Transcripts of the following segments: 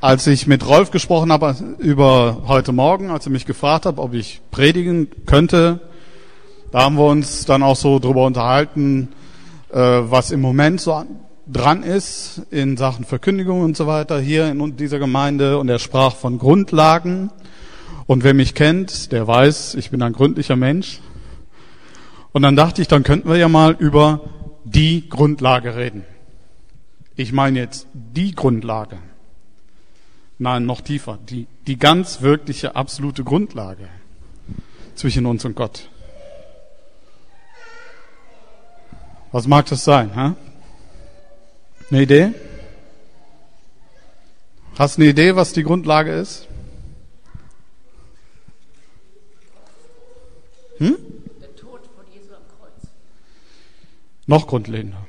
als ich mit Rolf gesprochen habe über heute Morgen, als er mich gefragt hat, ob ich predigen könnte, da haben wir uns dann auch so drüber unterhalten, äh, was im Moment so dran ist in Sachen Verkündigung und so weiter hier in dieser Gemeinde. Und er sprach von Grundlagen. Und wer mich kennt, der weiß, ich bin ein gründlicher Mensch. Und dann dachte ich, dann könnten wir ja mal über die Grundlage reden. Ich meine jetzt die Grundlage. Nein, noch tiefer. Die, die ganz wirkliche, absolute Grundlage zwischen uns und Gott. Was mag das sein? Hä? Eine Idee? Hast du eine Idee, was die Grundlage ist? Hm? Der Tod von Jesu am Kreuz. Noch grundlegender.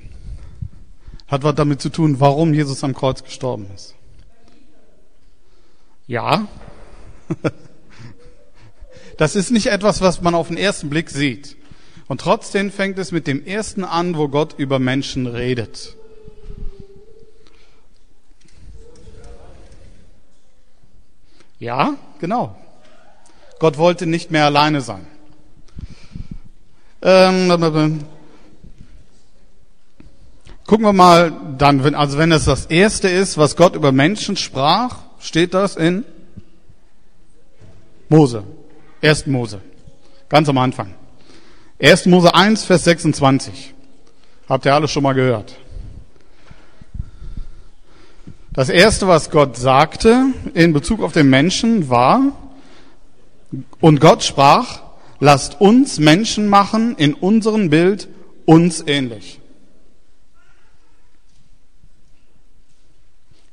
Hat was damit zu tun, warum Jesus am Kreuz gestorben ist. Ja. Das ist nicht etwas, was man auf den ersten Blick sieht. Und trotzdem fängt es mit dem ersten an, wo Gott über Menschen redet. Ja, genau. Gott wollte nicht mehr alleine sein. Ähm, gucken wir mal dann, also wenn es das erste ist, was Gott über Menschen sprach, steht das in Mose. 1. Mose. Ganz am Anfang. 1. Mose 1, Vers 26. Habt ihr alles schon mal gehört? Das erste, was Gott sagte in Bezug auf den Menschen war, und Gott sprach, lasst uns Menschen machen in unserem Bild uns ähnlich.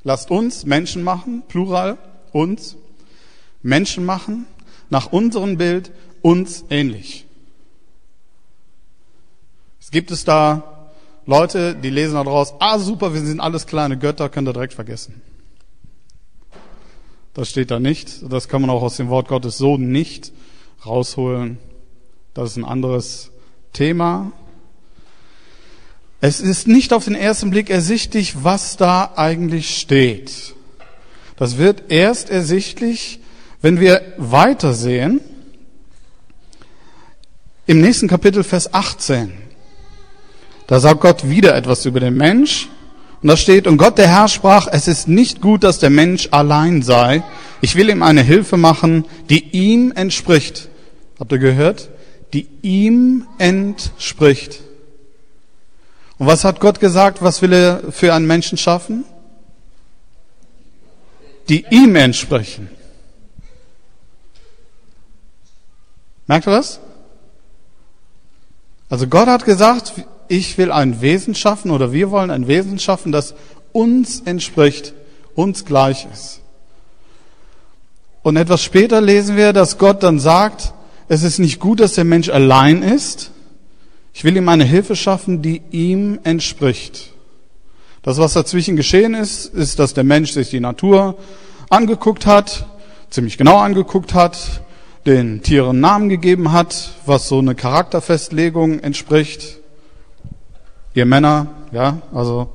Lasst uns Menschen machen, Plural, uns, Menschen machen, nach unserem Bild uns ähnlich. Es gibt es da Leute, die lesen da draus, ah super, wir sind alles kleine Götter, könnt ihr direkt vergessen. Das steht da nicht. Das kann man auch aus dem Wort Gottes so nicht rausholen. Das ist ein anderes Thema. Es ist nicht auf den ersten Blick ersichtlich, was da eigentlich steht. Das wird erst ersichtlich, wenn wir weitersehen. Im nächsten Kapitel Vers 18. Da sagt Gott wieder etwas über den Mensch. Und da steht, und Gott der Herr sprach, es ist nicht gut, dass der Mensch allein sei. Ich will ihm eine Hilfe machen, die ihm entspricht. Habt ihr gehört? Die ihm entspricht. Und was hat Gott gesagt? Was will er für einen Menschen schaffen? Die ihm entsprechen. Merkt ihr das? Also Gott hat gesagt, ich will ein Wesen schaffen oder wir wollen ein Wesen schaffen, das uns entspricht, uns gleich ist. Und etwas später lesen wir, dass Gott dann sagt, es ist nicht gut, dass der Mensch allein ist. Ich will ihm eine Hilfe schaffen, die ihm entspricht. Das, was dazwischen geschehen ist, ist, dass der Mensch sich die Natur angeguckt hat, ziemlich genau angeguckt hat, den Tieren Namen gegeben hat, was so eine Charakterfestlegung entspricht, Ihr Männer, ja, also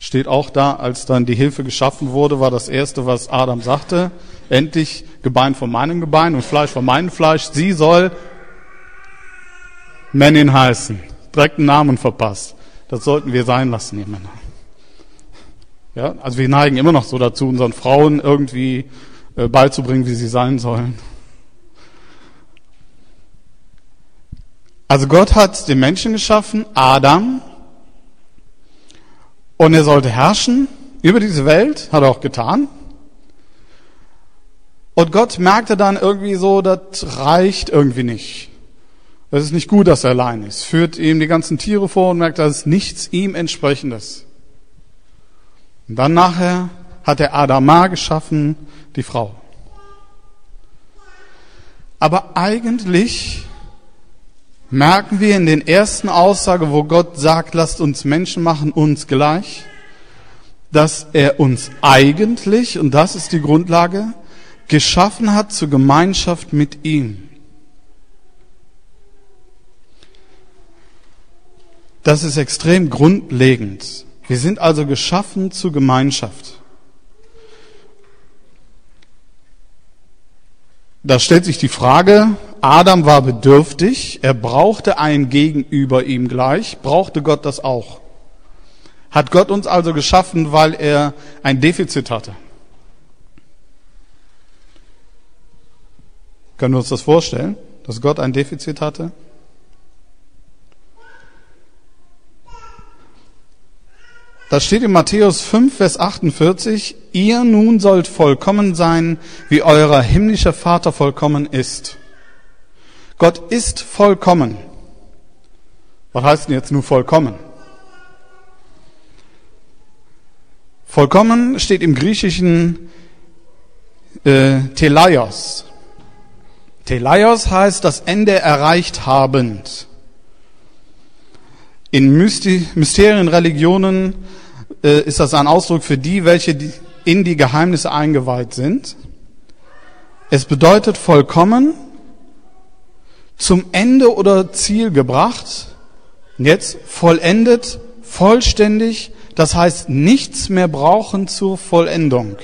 steht auch da, als dann die Hilfe geschaffen wurde, war das erste, was Adam sagte, endlich Gebein von meinem Gebein und Fleisch von meinem Fleisch. Sie soll Männin heißen. Direkt einen Namen verpasst. Das sollten wir sein lassen, ihr Männer. Ja, also wir neigen immer noch so dazu, unseren Frauen irgendwie äh, beizubringen, wie sie sein sollen. Also Gott hat den Menschen geschaffen, Adam, und er sollte herrschen über diese Welt, hat er auch getan. Und Gott merkte dann irgendwie so, das reicht irgendwie nicht. Das ist nicht gut, dass er allein ist. Führt ihm die ganzen Tiere vor und merkt, das ist nichts ihm entsprechendes. Und dann nachher hat er Adama geschaffen, die Frau. Aber eigentlich merken wir in den ersten Aussagen, wo Gott sagt, lasst uns Menschen machen, uns gleich, dass er uns eigentlich, und das ist die Grundlage, geschaffen hat zur Gemeinschaft mit ihm. Das ist extrem grundlegend. Wir sind also geschaffen zur Gemeinschaft. Da stellt sich die Frage, Adam war bedürftig, er brauchte ein Gegenüber ihm gleich, brauchte Gott das auch? Hat Gott uns also geschaffen, weil er ein Defizit hatte? Können wir uns das vorstellen, dass Gott ein Defizit hatte? Da steht in Matthäus 5, Vers 48, ihr nun sollt vollkommen sein, wie euer himmlischer Vater vollkommen ist. Gott ist vollkommen. Was heißt denn jetzt nur vollkommen? Vollkommen steht im Griechischen äh, Telaios. Telaios heißt das Ende erreicht habend. In Mysterienreligionen äh, ist das ein Ausdruck für die, welche in die Geheimnisse eingeweiht sind. Es bedeutet vollkommen, zum Ende oder Ziel gebracht, jetzt vollendet, vollständig, das heißt nichts mehr brauchen zur Vollendung.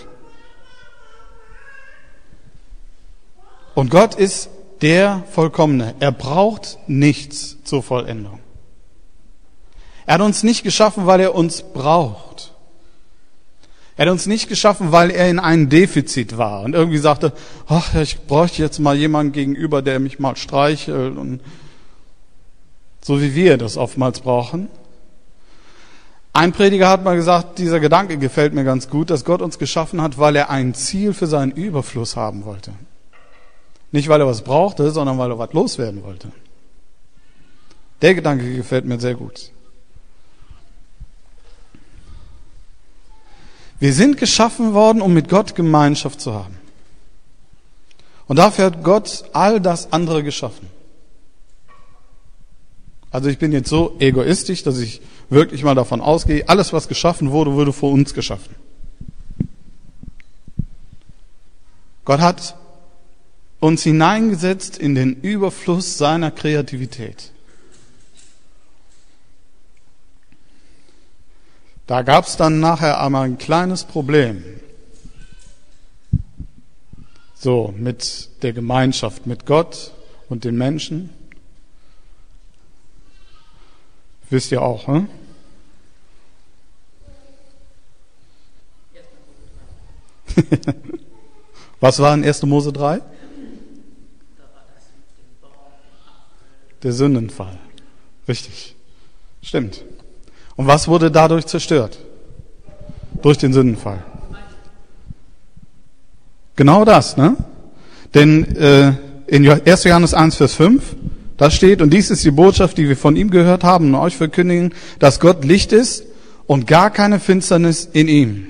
Und Gott ist der Vollkommene. Er braucht nichts zur Vollendung. Er hat uns nicht geschaffen, weil er uns braucht. Er hat uns nicht geschaffen, weil er in einem Defizit war und irgendwie sagte, ach, ich bräuchte jetzt mal jemanden gegenüber, der mich mal streichelt und so wie wir das oftmals brauchen. Ein Prediger hat mal gesagt, dieser Gedanke gefällt mir ganz gut, dass Gott uns geschaffen hat, weil er ein Ziel für seinen Überfluss haben wollte. Nicht, weil er was brauchte, sondern weil er was loswerden wollte. Der Gedanke gefällt mir sehr gut. Wir sind geschaffen worden, um mit Gott Gemeinschaft zu haben. Und dafür hat Gott all das andere geschaffen. Also ich bin jetzt so egoistisch, dass ich wirklich mal davon ausgehe, alles was geschaffen wurde, wurde vor uns geschaffen. Gott hat uns hineingesetzt in den Überfluss seiner Kreativität. Da gab es dann nachher einmal ein kleines Problem. So, mit der Gemeinschaft, mit Gott und den Menschen. Wisst ihr auch, hm? Was war in 1. Mose 3? Der Sündenfall. Richtig. Stimmt. Und was wurde dadurch zerstört? Durch den Sündenfall. Genau das, ne? Denn äh, in 1. Johannes 1, Vers 5, da steht, und dies ist die Botschaft, die wir von ihm gehört haben und euch verkündigen, dass Gott Licht ist und gar keine Finsternis in ihm.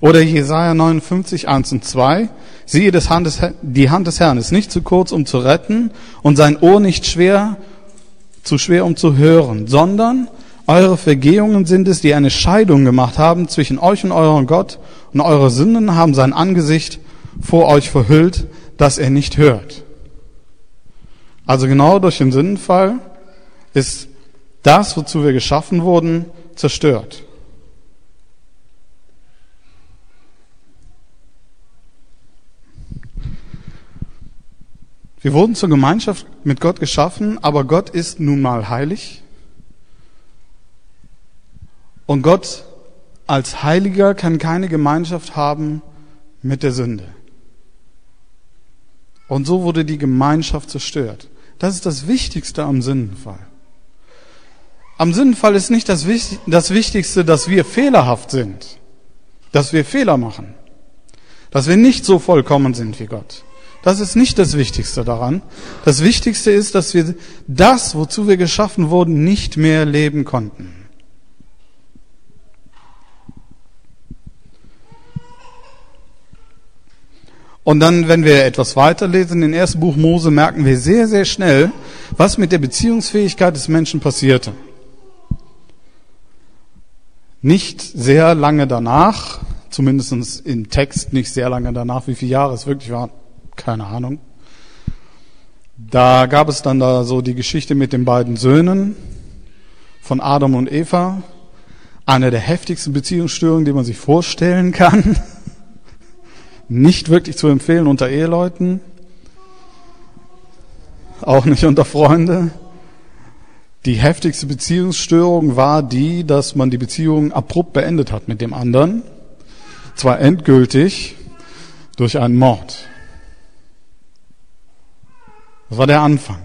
Oder Jesaja 59, 1 und 2, siehe, das Hand des, die Hand des Herrn ist nicht zu kurz, um zu retten, und sein Ohr nicht schwer, zu schwer, um zu hören, sondern eure Vergehungen sind es, die eine Scheidung gemacht haben zwischen euch und eurem Gott, und eure Sünden haben sein Angesicht vor euch verhüllt, dass er nicht hört. Also genau durch den Sündenfall ist das, wozu wir geschaffen wurden, zerstört. Wir wurden zur Gemeinschaft mit Gott geschaffen, aber Gott ist nun mal heilig und Gott als Heiliger kann keine Gemeinschaft haben mit der Sünde. Und so wurde die Gemeinschaft zerstört. Das ist das Wichtigste am Sündenfall. Am Sündenfall ist nicht das, Wichtigste, dass wir fehlerhaft sind, dass wir Fehler machen, dass wir nicht so vollkommen sind wie Gott. Das ist nicht das Wichtigste daran. Das Wichtigste ist, dass wir das, wozu wir geschaffen wurden, nicht mehr leben konnten. Und dann, wenn wir etwas weiterlesen, in ersten Buch Mose, merken wir sehr, sehr schnell, was mit der Beziehungsfähigkeit des Menschen passierte. Nicht sehr lange danach, zumindest im Text nicht sehr lange danach, wie viele Jahre es wirklich war, keine Ahnung. Da gab es dann da so die Geschichte mit den beiden Söhnen von Adam und Eva. Eine der heftigsten Beziehungsstörungen, die man sich vorstellen kann nicht wirklich zu empfehlen unter Eheleuten. auch nicht unter Freunde. Die heftigste Beziehungsstörung war die, dass man die Beziehung abrupt beendet hat mit dem anderen. Zwar endgültig durch einen Mord. Das war der Anfang.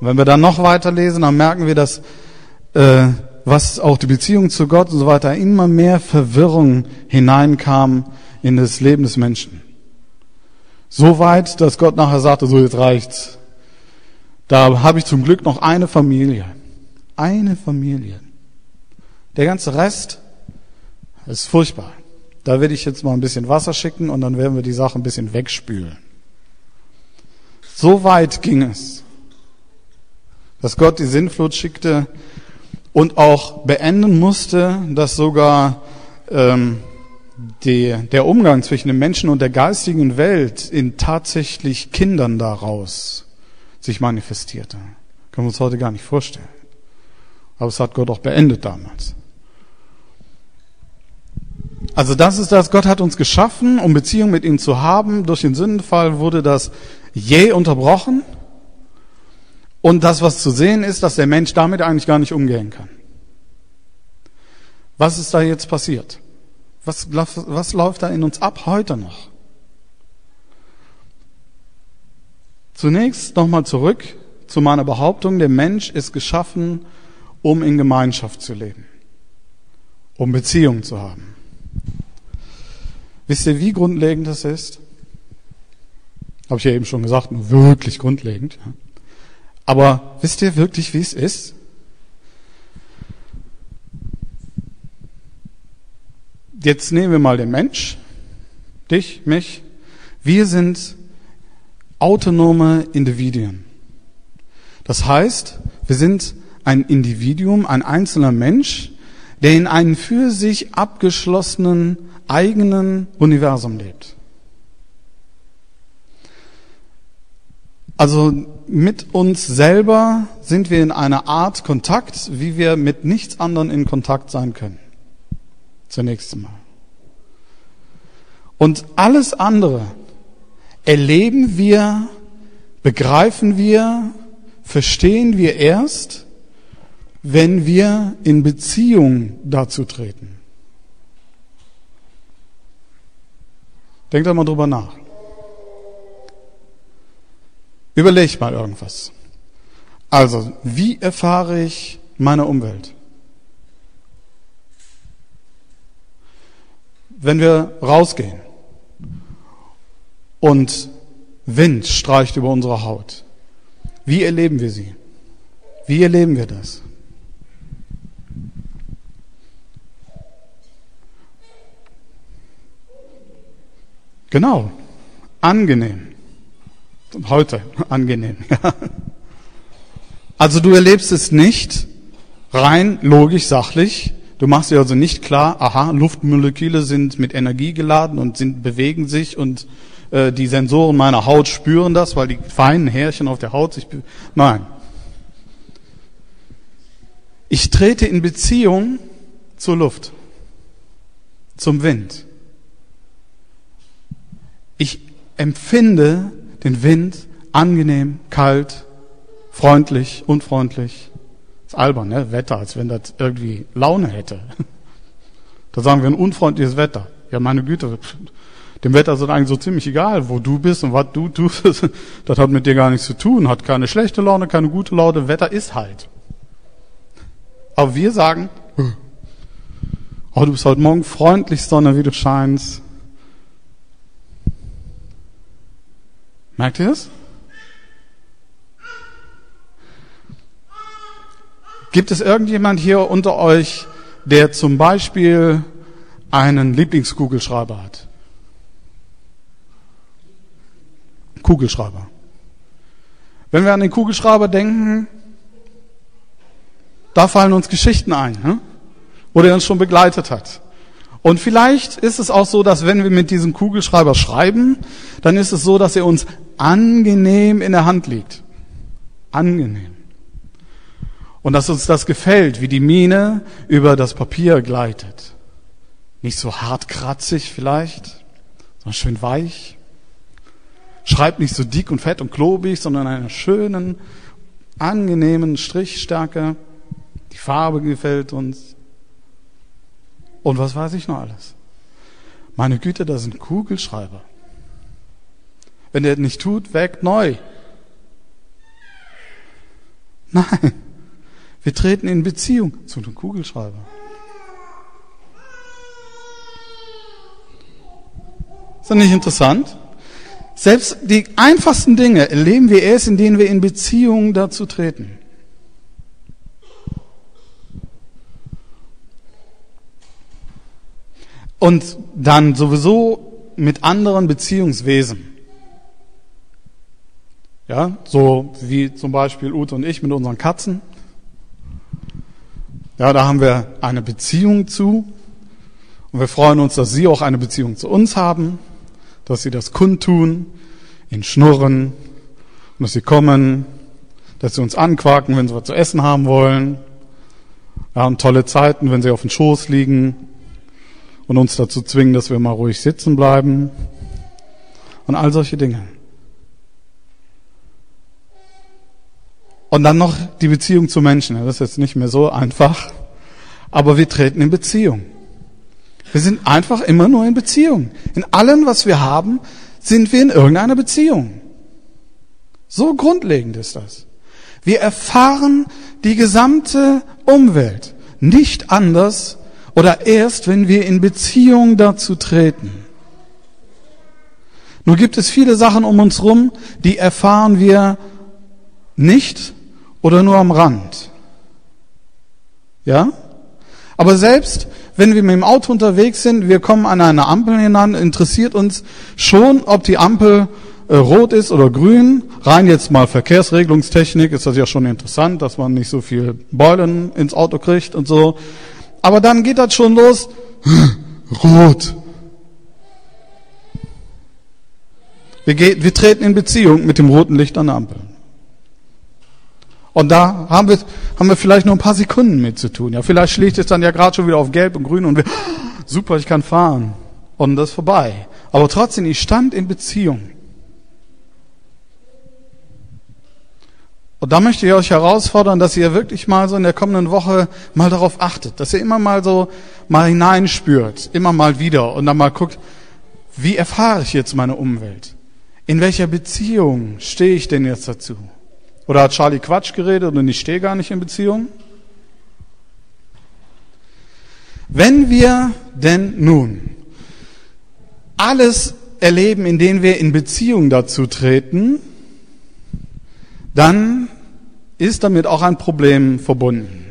Und wenn wir dann noch weiterlesen, dann merken wir, dass äh, was auch die Beziehung zu Gott und so weiter immer mehr Verwirrung hineinkam in das Leben des Menschen. So weit, dass Gott nachher sagte, so jetzt reicht's. Da habe ich zum Glück noch eine Familie. Eine Familie. Der ganze Rest ist furchtbar. Da werde ich jetzt mal ein bisschen Wasser schicken und dann werden wir die Sache ein bisschen wegspülen. So weit ging es, dass Gott die Sinnflut schickte und auch beenden musste, dass sogar ähm, die, der Umgang zwischen dem Menschen und der geistigen Welt in tatsächlich Kindern daraus sich manifestierte. Können wir uns heute gar nicht vorstellen. Aber es hat Gott auch beendet damals. Also das ist das, Gott hat uns geschaffen, um Beziehung mit ihm zu haben. Durch den Sündenfall wurde das je unterbrochen. Und das, was zu sehen ist, dass der Mensch damit eigentlich gar nicht umgehen kann. Was ist da jetzt passiert? Was, was läuft da in uns ab heute noch? Zunächst nochmal zurück zu meiner Behauptung, der Mensch ist geschaffen, um in Gemeinschaft zu leben, um Beziehungen zu haben. Wisst ihr, wie grundlegend das ist? Habe ich ja eben schon gesagt, nur wirklich grundlegend. Aber wisst ihr wirklich, wie es ist? Jetzt nehmen wir mal den Mensch, dich, mich. Wir sind autonome Individuen. Das heißt, wir sind ein Individuum, ein einzelner Mensch, der in einem für sich abgeschlossenen eigenen Universum lebt. Also mit uns selber sind wir in einer Art Kontakt, wie wir mit nichts anderem in Kontakt sein können zunächst einmal. Und alles andere erleben wir, begreifen wir, verstehen wir erst, wenn wir in Beziehung dazu treten. Denkt doch mal drüber nach. Überleg mal irgendwas. Also, wie erfahre ich meine Umwelt? Wenn wir rausgehen und Wind streicht über unsere Haut, wie erleben wir sie? Wie erleben wir das? Genau, angenehm. Heute angenehm. also du erlebst es nicht rein logisch, sachlich, Du machst dir also nicht klar, aha, Luftmoleküle sind mit Energie geladen und sind, bewegen sich und äh, die Sensoren meiner Haut spüren das, weil die feinen Härchen auf der Haut sich. Nein. Ich trete in Beziehung zur Luft, zum Wind. Ich empfinde den Wind angenehm, kalt, freundlich, unfreundlich. Ist albern, ne? Wetter, als wenn das irgendwie Laune hätte. Da sagen wir ein unfreundliches Wetter. Ja, meine Güte, dem Wetter ist eigentlich so ziemlich egal, wo du bist und was du tust. Das hat mit dir gar nichts zu tun, hat keine schlechte Laune, keine gute Laune. Wetter ist halt. Aber wir sagen, oh, du bist heute Morgen freundlich, Sonne, wie du scheinst. Merkt ihr das? Gibt es irgendjemand hier unter euch, der zum Beispiel einen Lieblingskugelschreiber hat? Kugelschreiber. Wenn wir an den Kugelschreiber denken, da fallen uns Geschichten ein, ne? wo der uns schon begleitet hat. Und vielleicht ist es auch so, dass wenn wir mit diesem Kugelschreiber schreiben, dann ist es so, dass er uns angenehm in der Hand liegt. Angenehm. Und dass uns das gefällt, wie die Mine über das Papier gleitet. Nicht so hart kratzig vielleicht, sondern schön weich. Schreibt nicht so dick und fett und klobig, sondern einer schönen, angenehmen Strichstärke. Die Farbe gefällt uns. Und was weiß ich noch alles? Meine Güte, das sind Kugelschreiber. Wenn der nicht tut, weg neu. Nein, wir treten in Beziehung zu dem Kugelschreiber. Ist das nicht interessant? Selbst die einfachsten Dinge erleben wir erst, indem wir in Beziehung dazu treten. Und dann sowieso mit anderen Beziehungswesen. Ja, so wie zum Beispiel Ute und ich mit unseren Katzen. Ja, da haben wir eine Beziehung zu. Und wir freuen uns, dass sie auch eine Beziehung zu uns haben, dass sie das kundtun, in Schnurren, und dass sie kommen, dass sie uns anquaken, wenn sie was zu essen haben wollen. Wir haben tolle Zeiten, wenn sie auf dem Schoß liegen und uns dazu zwingen, dass wir mal ruhig sitzen bleiben. Und all solche Dinge. Und dann noch die Beziehung zu Menschen. Das ist jetzt nicht mehr so einfach. Aber wir treten in Beziehung. Wir sind einfach immer nur in Beziehung. In allem, was wir haben, sind wir in irgendeiner Beziehung. So grundlegend ist das. Wir erfahren die gesamte Umwelt nicht anders oder erst, wenn wir in Beziehung dazu treten. Nur gibt es viele Sachen um uns rum, die erfahren wir nicht oder nur am Rand. Ja? Aber selbst wenn wir mit dem Auto unterwegs sind, wir kommen an eine Ampel hinan, interessiert uns schon, ob die Ampel äh, rot ist oder grün. Rein jetzt mal Verkehrsregelungstechnik ist das ja schon interessant, dass man nicht so viel Beulen ins Auto kriegt und so. Aber dann geht das schon los. Rot. Wir, geht, wir treten in Beziehung mit dem roten Licht an der Ampel. Und da haben wir, haben wir vielleicht nur ein paar Sekunden mit zu tun. Ja, vielleicht schlägt es dann ja gerade schon wieder auf Gelb und Grün und wir, super, ich kann fahren. Und das ist vorbei. Aber trotzdem, ich stand in Beziehung. Und da möchte ich euch herausfordern, dass ihr wirklich mal so in der kommenden Woche mal darauf achtet, dass ihr immer mal so mal hineinspürt, immer mal wieder und dann mal guckt, wie erfahre ich jetzt meine Umwelt? In welcher Beziehung stehe ich denn jetzt dazu? Oder hat Charlie Quatsch geredet und ich stehe gar nicht in Beziehung? Wenn wir denn nun alles erleben, in dem wir in Beziehung dazu treten, dann ist damit auch ein Problem verbunden.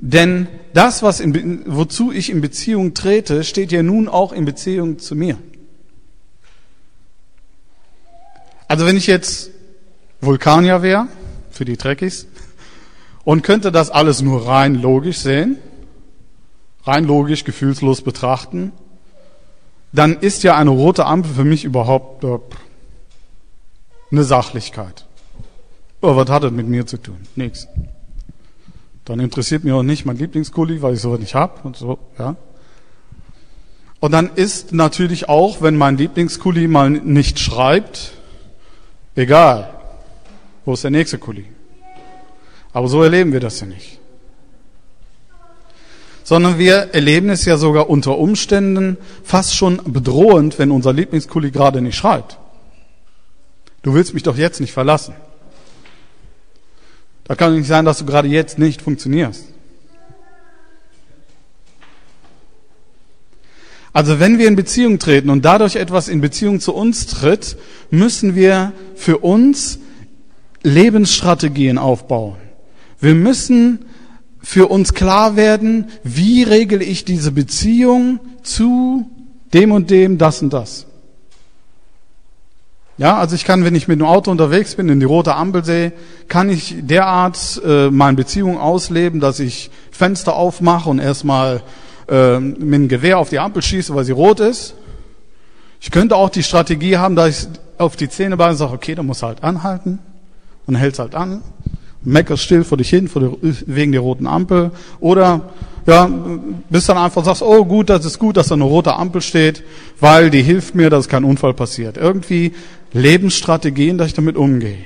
Denn das, was in, wozu ich in Beziehung trete, steht ja nun auch in Beziehung zu mir. Also wenn ich jetzt Vulkanier wäre, für die Trekkies, und könnte das alles nur rein logisch sehen, rein logisch, gefühlslos betrachten, dann ist ja eine rote Ampel für mich überhaupt äh, eine Sachlichkeit. Aber was hat das mit mir zu tun? Nichts. Dann interessiert mich auch nicht mein Lieblingskuli, weil ich sowas nicht hab und so, ja. Und dann ist natürlich auch, wenn mein Lieblingskuli mal nicht schreibt, egal. Wo ist der nächste Kuli? Aber so erleben wir das ja nicht. Sondern wir erleben es ja sogar unter Umständen fast schon bedrohend, wenn unser Lieblingskuli gerade nicht schreibt. Du willst mich doch jetzt nicht verlassen. Da kann nicht sein, dass du gerade jetzt nicht funktionierst. Also wenn wir in Beziehung treten und dadurch etwas in Beziehung zu uns tritt, müssen wir für uns Lebensstrategien aufbauen. Wir müssen für uns klar werden, wie regle ich diese Beziehung zu dem und dem, das und das. Ja, also ich kann, wenn ich mit dem Auto unterwegs bin, in die rote Ampel sehe, kann ich derart äh, meine Beziehung ausleben, dass ich Fenster aufmache und erstmal äh, mit dem Gewehr auf die Ampel schieße, weil sie rot ist. Ich könnte auch die Strategie haben, dass ich auf die Zähne beiße und sage, okay, da muss halt anhalten und hältst halt an, meckerst still vor dich hin vor der, wegen der roten Ampel oder ja, bis dann einfach sagst, oh gut, das ist gut, dass da eine rote Ampel steht, weil die hilft mir, dass kein Unfall passiert. Irgendwie Lebensstrategien, dass ich damit umgehe.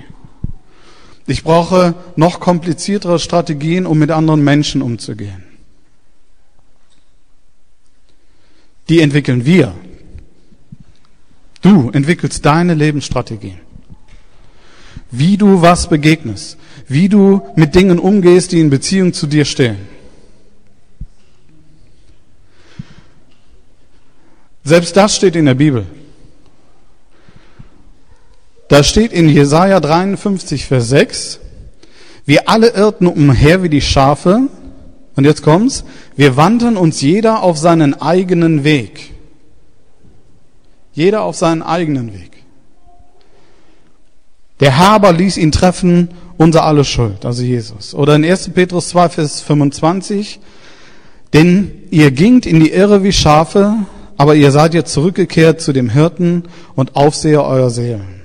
Ich brauche noch kompliziertere Strategien, um mit anderen Menschen umzugehen. Die entwickeln wir. Du entwickelst deine Lebensstrategien. Wie du was begegnest. Wie du mit Dingen umgehst, die in Beziehung zu dir stehen. Selbst das steht in der Bibel. Da steht in Jesaja 53, Vers 6, wir alle irrten umher wie die Schafe, und jetzt kommt's, wir wandten uns jeder auf seinen eigenen Weg. Jeder auf seinen eigenen Weg. Der Herr aber ließ ihn treffen, unser alle Schuld, also Jesus. Oder in 1. Petrus 2, Vers 25, denn ihr gingt in die Irre wie Schafe, aber ihr seid jetzt zurückgekehrt zu dem Hirten und Aufseher eurer Seelen.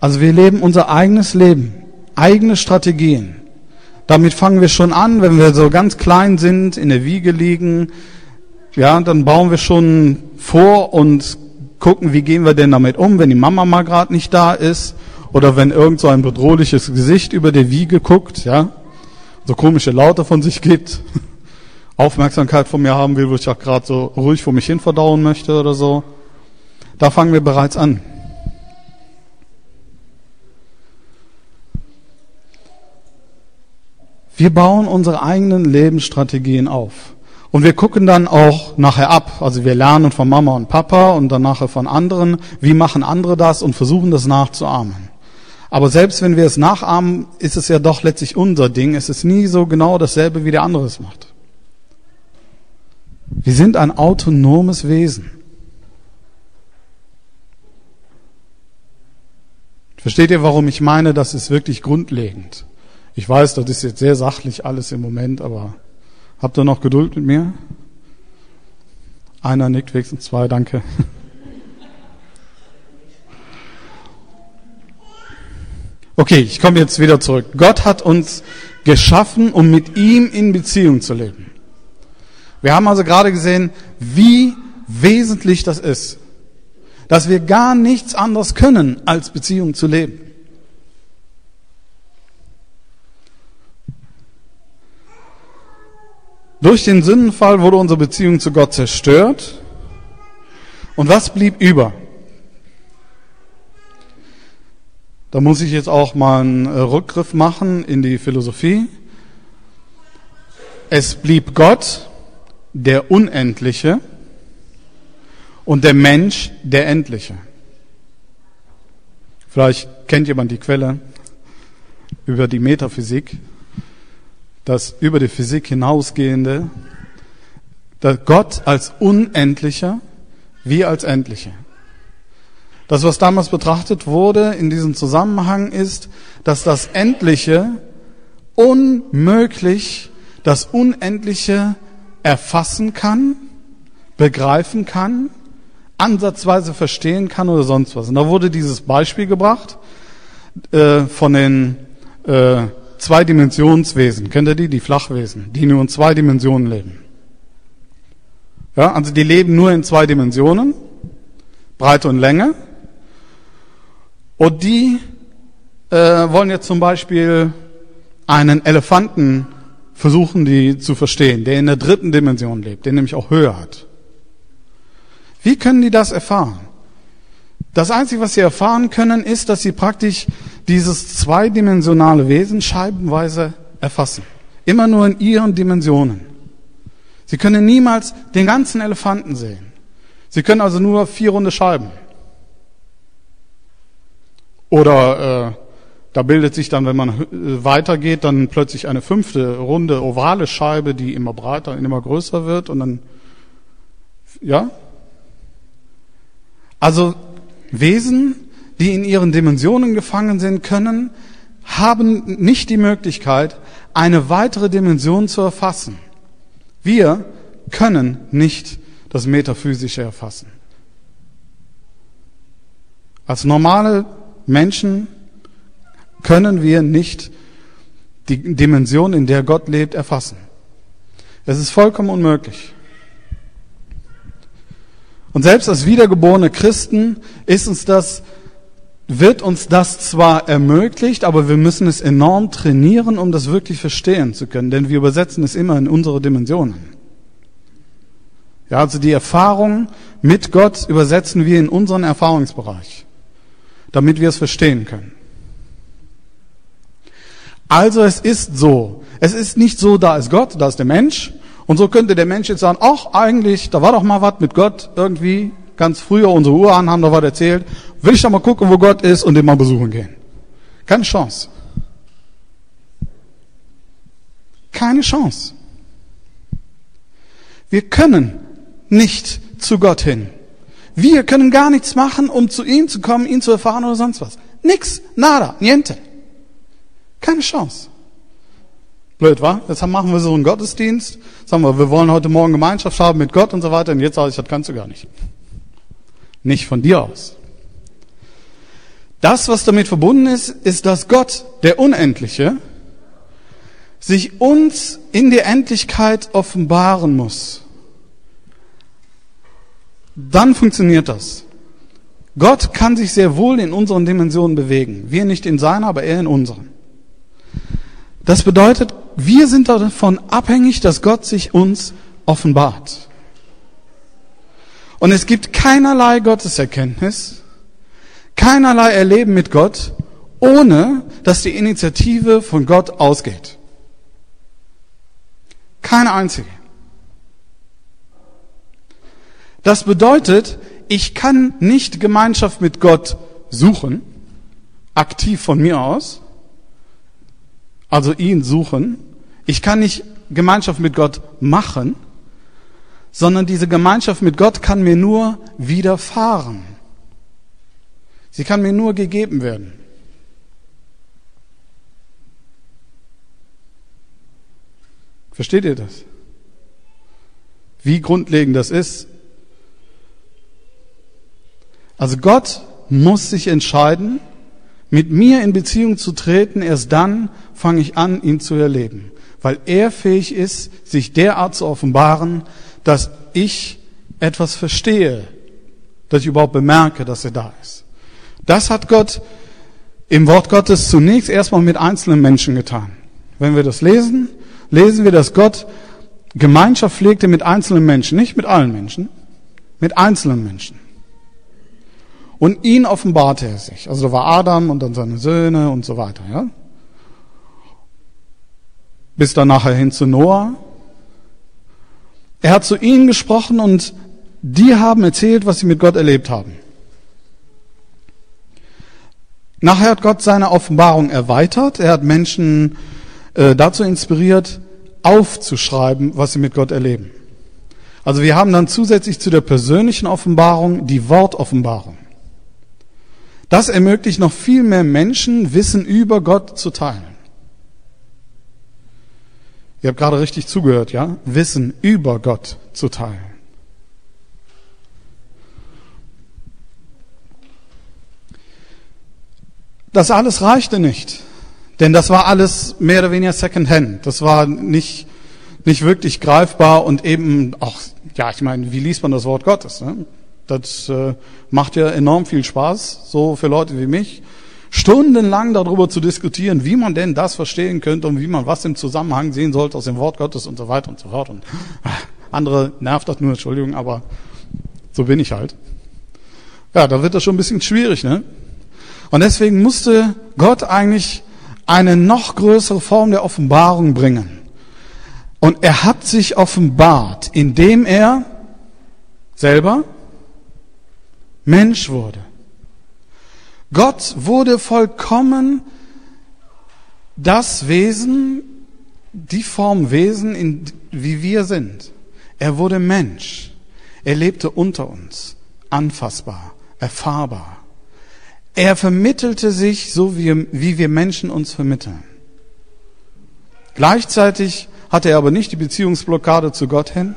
Also wir leben unser eigenes Leben, eigene Strategien. Damit fangen wir schon an, wenn wir so ganz klein sind, in der Wiege liegen. Ja, dann bauen wir schon vor und gucken, wie gehen wir denn damit um, wenn die Mama mal gerade nicht da ist oder wenn irgend so ein bedrohliches Gesicht über der Wiege guckt, ja, so komische Laute von sich gibt, Aufmerksamkeit von mir haben will, wo ich auch gerade so ruhig vor mich hin verdauen möchte oder so. Da fangen wir bereits an. Wir bauen unsere eigenen Lebensstrategien auf. Und wir gucken dann auch nachher ab. Also wir lernen von Mama und Papa und dann nachher von anderen. Wie machen andere das und versuchen das nachzuahmen. Aber selbst wenn wir es nachahmen, ist es ja doch letztlich unser Ding. Es ist nie so genau dasselbe, wie der andere es macht. Wir sind ein autonomes Wesen. Versteht ihr, warum ich meine, das ist wirklich grundlegend? Ich weiß, das ist jetzt sehr sachlich alles im Moment, aber habt ihr noch Geduld mit mir? Einer nickt, wenigstens zwei, danke. Okay, ich komme jetzt wieder zurück. Gott hat uns geschaffen, um mit ihm in Beziehung zu leben. Wir haben also gerade gesehen, wie wesentlich das ist, dass wir gar nichts anderes können, als Beziehung zu leben. Durch den Sündenfall wurde unsere Beziehung zu Gott zerstört. Und was blieb über? Da muss ich jetzt auch mal einen äh, Rückgriff machen in die Philosophie. Es blieb Gott, der Unendliche, und der Mensch, der Endliche. Vielleicht kennt jemand die Quelle über die Metaphysik das über die Physik hinausgehende, dass Gott als Unendlicher, wir als Endliche. Das, was damals betrachtet wurde in diesem Zusammenhang, ist, dass das Endliche unmöglich das Unendliche erfassen kann, begreifen kann, ansatzweise verstehen kann oder sonst was. Und da wurde dieses Beispiel gebracht äh, von den äh, Zweidimensionswesen. Kennt ihr die? Die Flachwesen, die nur in zwei Dimensionen leben. Ja, also die leben nur in zwei Dimensionen, Breite und Länge. Und die äh, wollen jetzt zum Beispiel einen Elefanten versuchen, die zu verstehen, der in der dritten Dimension lebt, der nämlich auch Höhe hat. Wie können die das erfahren? Das Einzige, was sie erfahren können, ist, dass sie praktisch dieses zweidimensionale Wesen scheibenweise erfassen. Immer nur in ihren Dimensionen. Sie können niemals den ganzen Elefanten sehen. Sie können also nur vier runde Scheiben. Oder äh, da bildet sich dann, wenn man äh, weitergeht, dann plötzlich eine fünfte runde ovale Scheibe, die immer breiter und immer größer wird und dann ja. Also Wesen, die in ihren Dimensionen gefangen sind, können, haben nicht die Möglichkeit, eine weitere Dimension zu erfassen. Wir können nicht das Metaphysische erfassen. Als normale Menschen können wir nicht die Dimension, in der Gott lebt, erfassen. Es ist vollkommen unmöglich. Und selbst als wiedergeborene Christen ist uns das, wird uns das zwar ermöglicht, aber wir müssen es enorm trainieren, um das wirklich verstehen zu können, denn wir übersetzen es immer in unsere Dimensionen. Ja, also die Erfahrung mit Gott übersetzen wir in unseren Erfahrungsbereich, damit wir es verstehen können. Also es ist so. Es ist nicht so, da ist Gott, da ist der Mensch. Und so könnte der Mensch jetzt sagen, ach eigentlich, da war doch mal was mit Gott irgendwie. Ganz früher, unsere Urahnen haben da was erzählt. Will ich doch mal gucken, wo Gott ist und den mal besuchen gehen. Keine Chance. Keine Chance. Wir können nicht zu Gott hin. Wir können gar nichts machen, um zu ihm zu kommen, ihn zu erfahren oder sonst was. Nix, nada, niente. Keine Chance. Blöd, wa? Jetzt machen wir so einen Gottesdienst. Sagen wir, wir wollen heute Morgen Gemeinschaft haben mit Gott und so weiter. Und jetzt sage ich, das kannst du gar nicht. Nicht von dir aus. Das, was damit verbunden ist, ist, dass Gott, der Unendliche, sich uns in der Endlichkeit offenbaren muss. Dann funktioniert das. Gott kann sich sehr wohl in unseren Dimensionen bewegen. Wir nicht in seiner, aber er in unseren. Das bedeutet, wir sind davon abhängig, dass Gott sich uns offenbart. Und es gibt keinerlei Gotteserkenntnis, keinerlei Erleben mit Gott, ohne dass die Initiative von Gott ausgeht. Keine einzige. Das bedeutet, ich kann nicht Gemeinschaft mit Gott suchen, aktiv von mir aus, also ihn suchen. Ich kann nicht Gemeinschaft mit Gott machen, sondern diese Gemeinschaft mit Gott kann mir nur widerfahren. Sie kann mir nur gegeben werden. Versteht ihr das? Wie grundlegend das ist? Also Gott muss sich entscheiden, mit mir in Beziehung zu treten, erst dann fange ich an, ihn zu erleben. Weil er fähig ist, sich derart zu offenbaren, dass ich etwas verstehe, dass ich überhaupt bemerke, dass er da ist. Das hat Gott im Wort Gottes zunächst erstmal mit einzelnen Menschen getan. Wenn wir das lesen, lesen wir, dass Gott Gemeinschaft pflegte mit einzelnen Menschen, nicht mit allen Menschen, mit einzelnen Menschen. Und ihn offenbarte er sich. Also da war Adam und dann seine Söhne und so weiter, ja. Bis dann nachher hin zu Noah. Er hat zu ihnen gesprochen und die haben erzählt, was sie mit Gott erlebt haben. Nachher hat Gott seine Offenbarung erweitert. Er hat Menschen äh, dazu inspiriert, aufzuschreiben, was sie mit Gott erleben. Also wir haben dann zusätzlich zu der persönlichen Offenbarung die Wortoffenbarung. Das ermöglicht noch viel mehr Menschen, Wissen über Gott zu teilen. Ihr habt gerade richtig zugehört, ja? Wissen über Gott zu teilen. Das alles reichte nicht, denn das war alles mehr oder weniger Secondhand. Das war nicht, nicht wirklich greifbar und eben auch, ja, ich meine, wie liest man das Wort Gottes? Ne? Das äh, macht ja enorm viel Spaß, so für Leute wie mich, stundenlang darüber zu diskutieren, wie man denn das verstehen könnte und wie man was im Zusammenhang sehen sollte aus dem Wort Gottes und so weiter und so fort. Und äh, andere nervt das nur, Entschuldigung, aber so bin ich halt. Ja, da wird das schon ein bisschen schwierig, ne? Und deswegen musste Gott eigentlich eine noch größere Form der Offenbarung bringen. Und er hat sich offenbart, indem er selber Mensch wurde. Gott wurde vollkommen das Wesen, die Form Wesen, in, wie wir sind. Er wurde Mensch. Er lebte unter uns, anfassbar, erfahrbar. Er vermittelte sich so, wie, wie wir Menschen uns vermitteln. Gleichzeitig hatte er aber nicht die Beziehungsblockade zu Gott hin.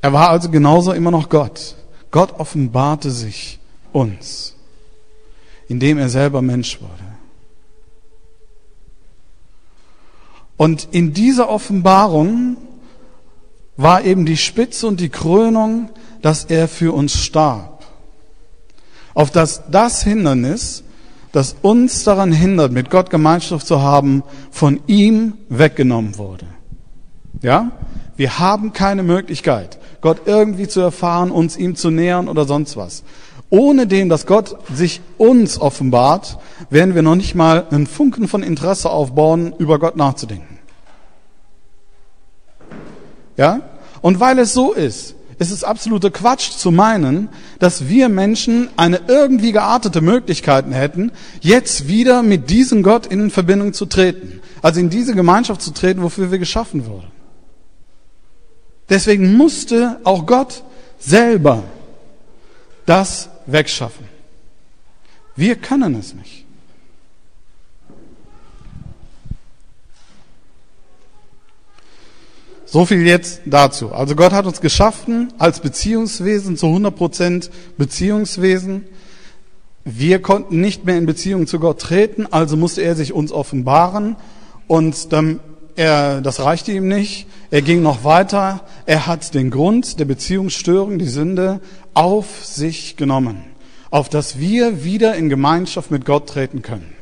Er war also genauso immer noch Gott. Gott offenbarte sich uns, indem er selber Mensch wurde. Und in dieser Offenbarung war eben die Spitze und die Krönung, dass er für uns starb. Auf dass das Hindernis, das uns daran hindert, mit Gott Gemeinschaft zu haben, von ihm weggenommen wurde. Ja? Wir haben keine Möglichkeit, Gott irgendwie zu erfahren, uns ihm zu nähern oder sonst was. Ohne den, dass Gott sich uns offenbart, werden wir noch nicht mal einen Funken von Interesse aufbauen, über Gott nachzudenken. Ja? Und weil es so ist, ist es absolute Quatsch zu meinen, dass wir Menschen eine irgendwie geartete Möglichkeit hätten, jetzt wieder mit diesem Gott in Verbindung zu treten. Also in diese Gemeinschaft zu treten, wofür wir geschaffen wurden. Deswegen musste auch Gott selber das wegschaffen. Wir können es nicht. So viel jetzt dazu. Also Gott hat uns geschaffen als Beziehungswesen, zu 100 Prozent Beziehungswesen. Wir konnten nicht mehr in Beziehung zu Gott treten, also musste er sich uns offenbaren und dann er, das reichte ihm nicht. Er ging noch weiter. Er hat den Grund der Beziehungsstörung, die Sünde, auf sich genommen, auf dass wir wieder in Gemeinschaft mit Gott treten können.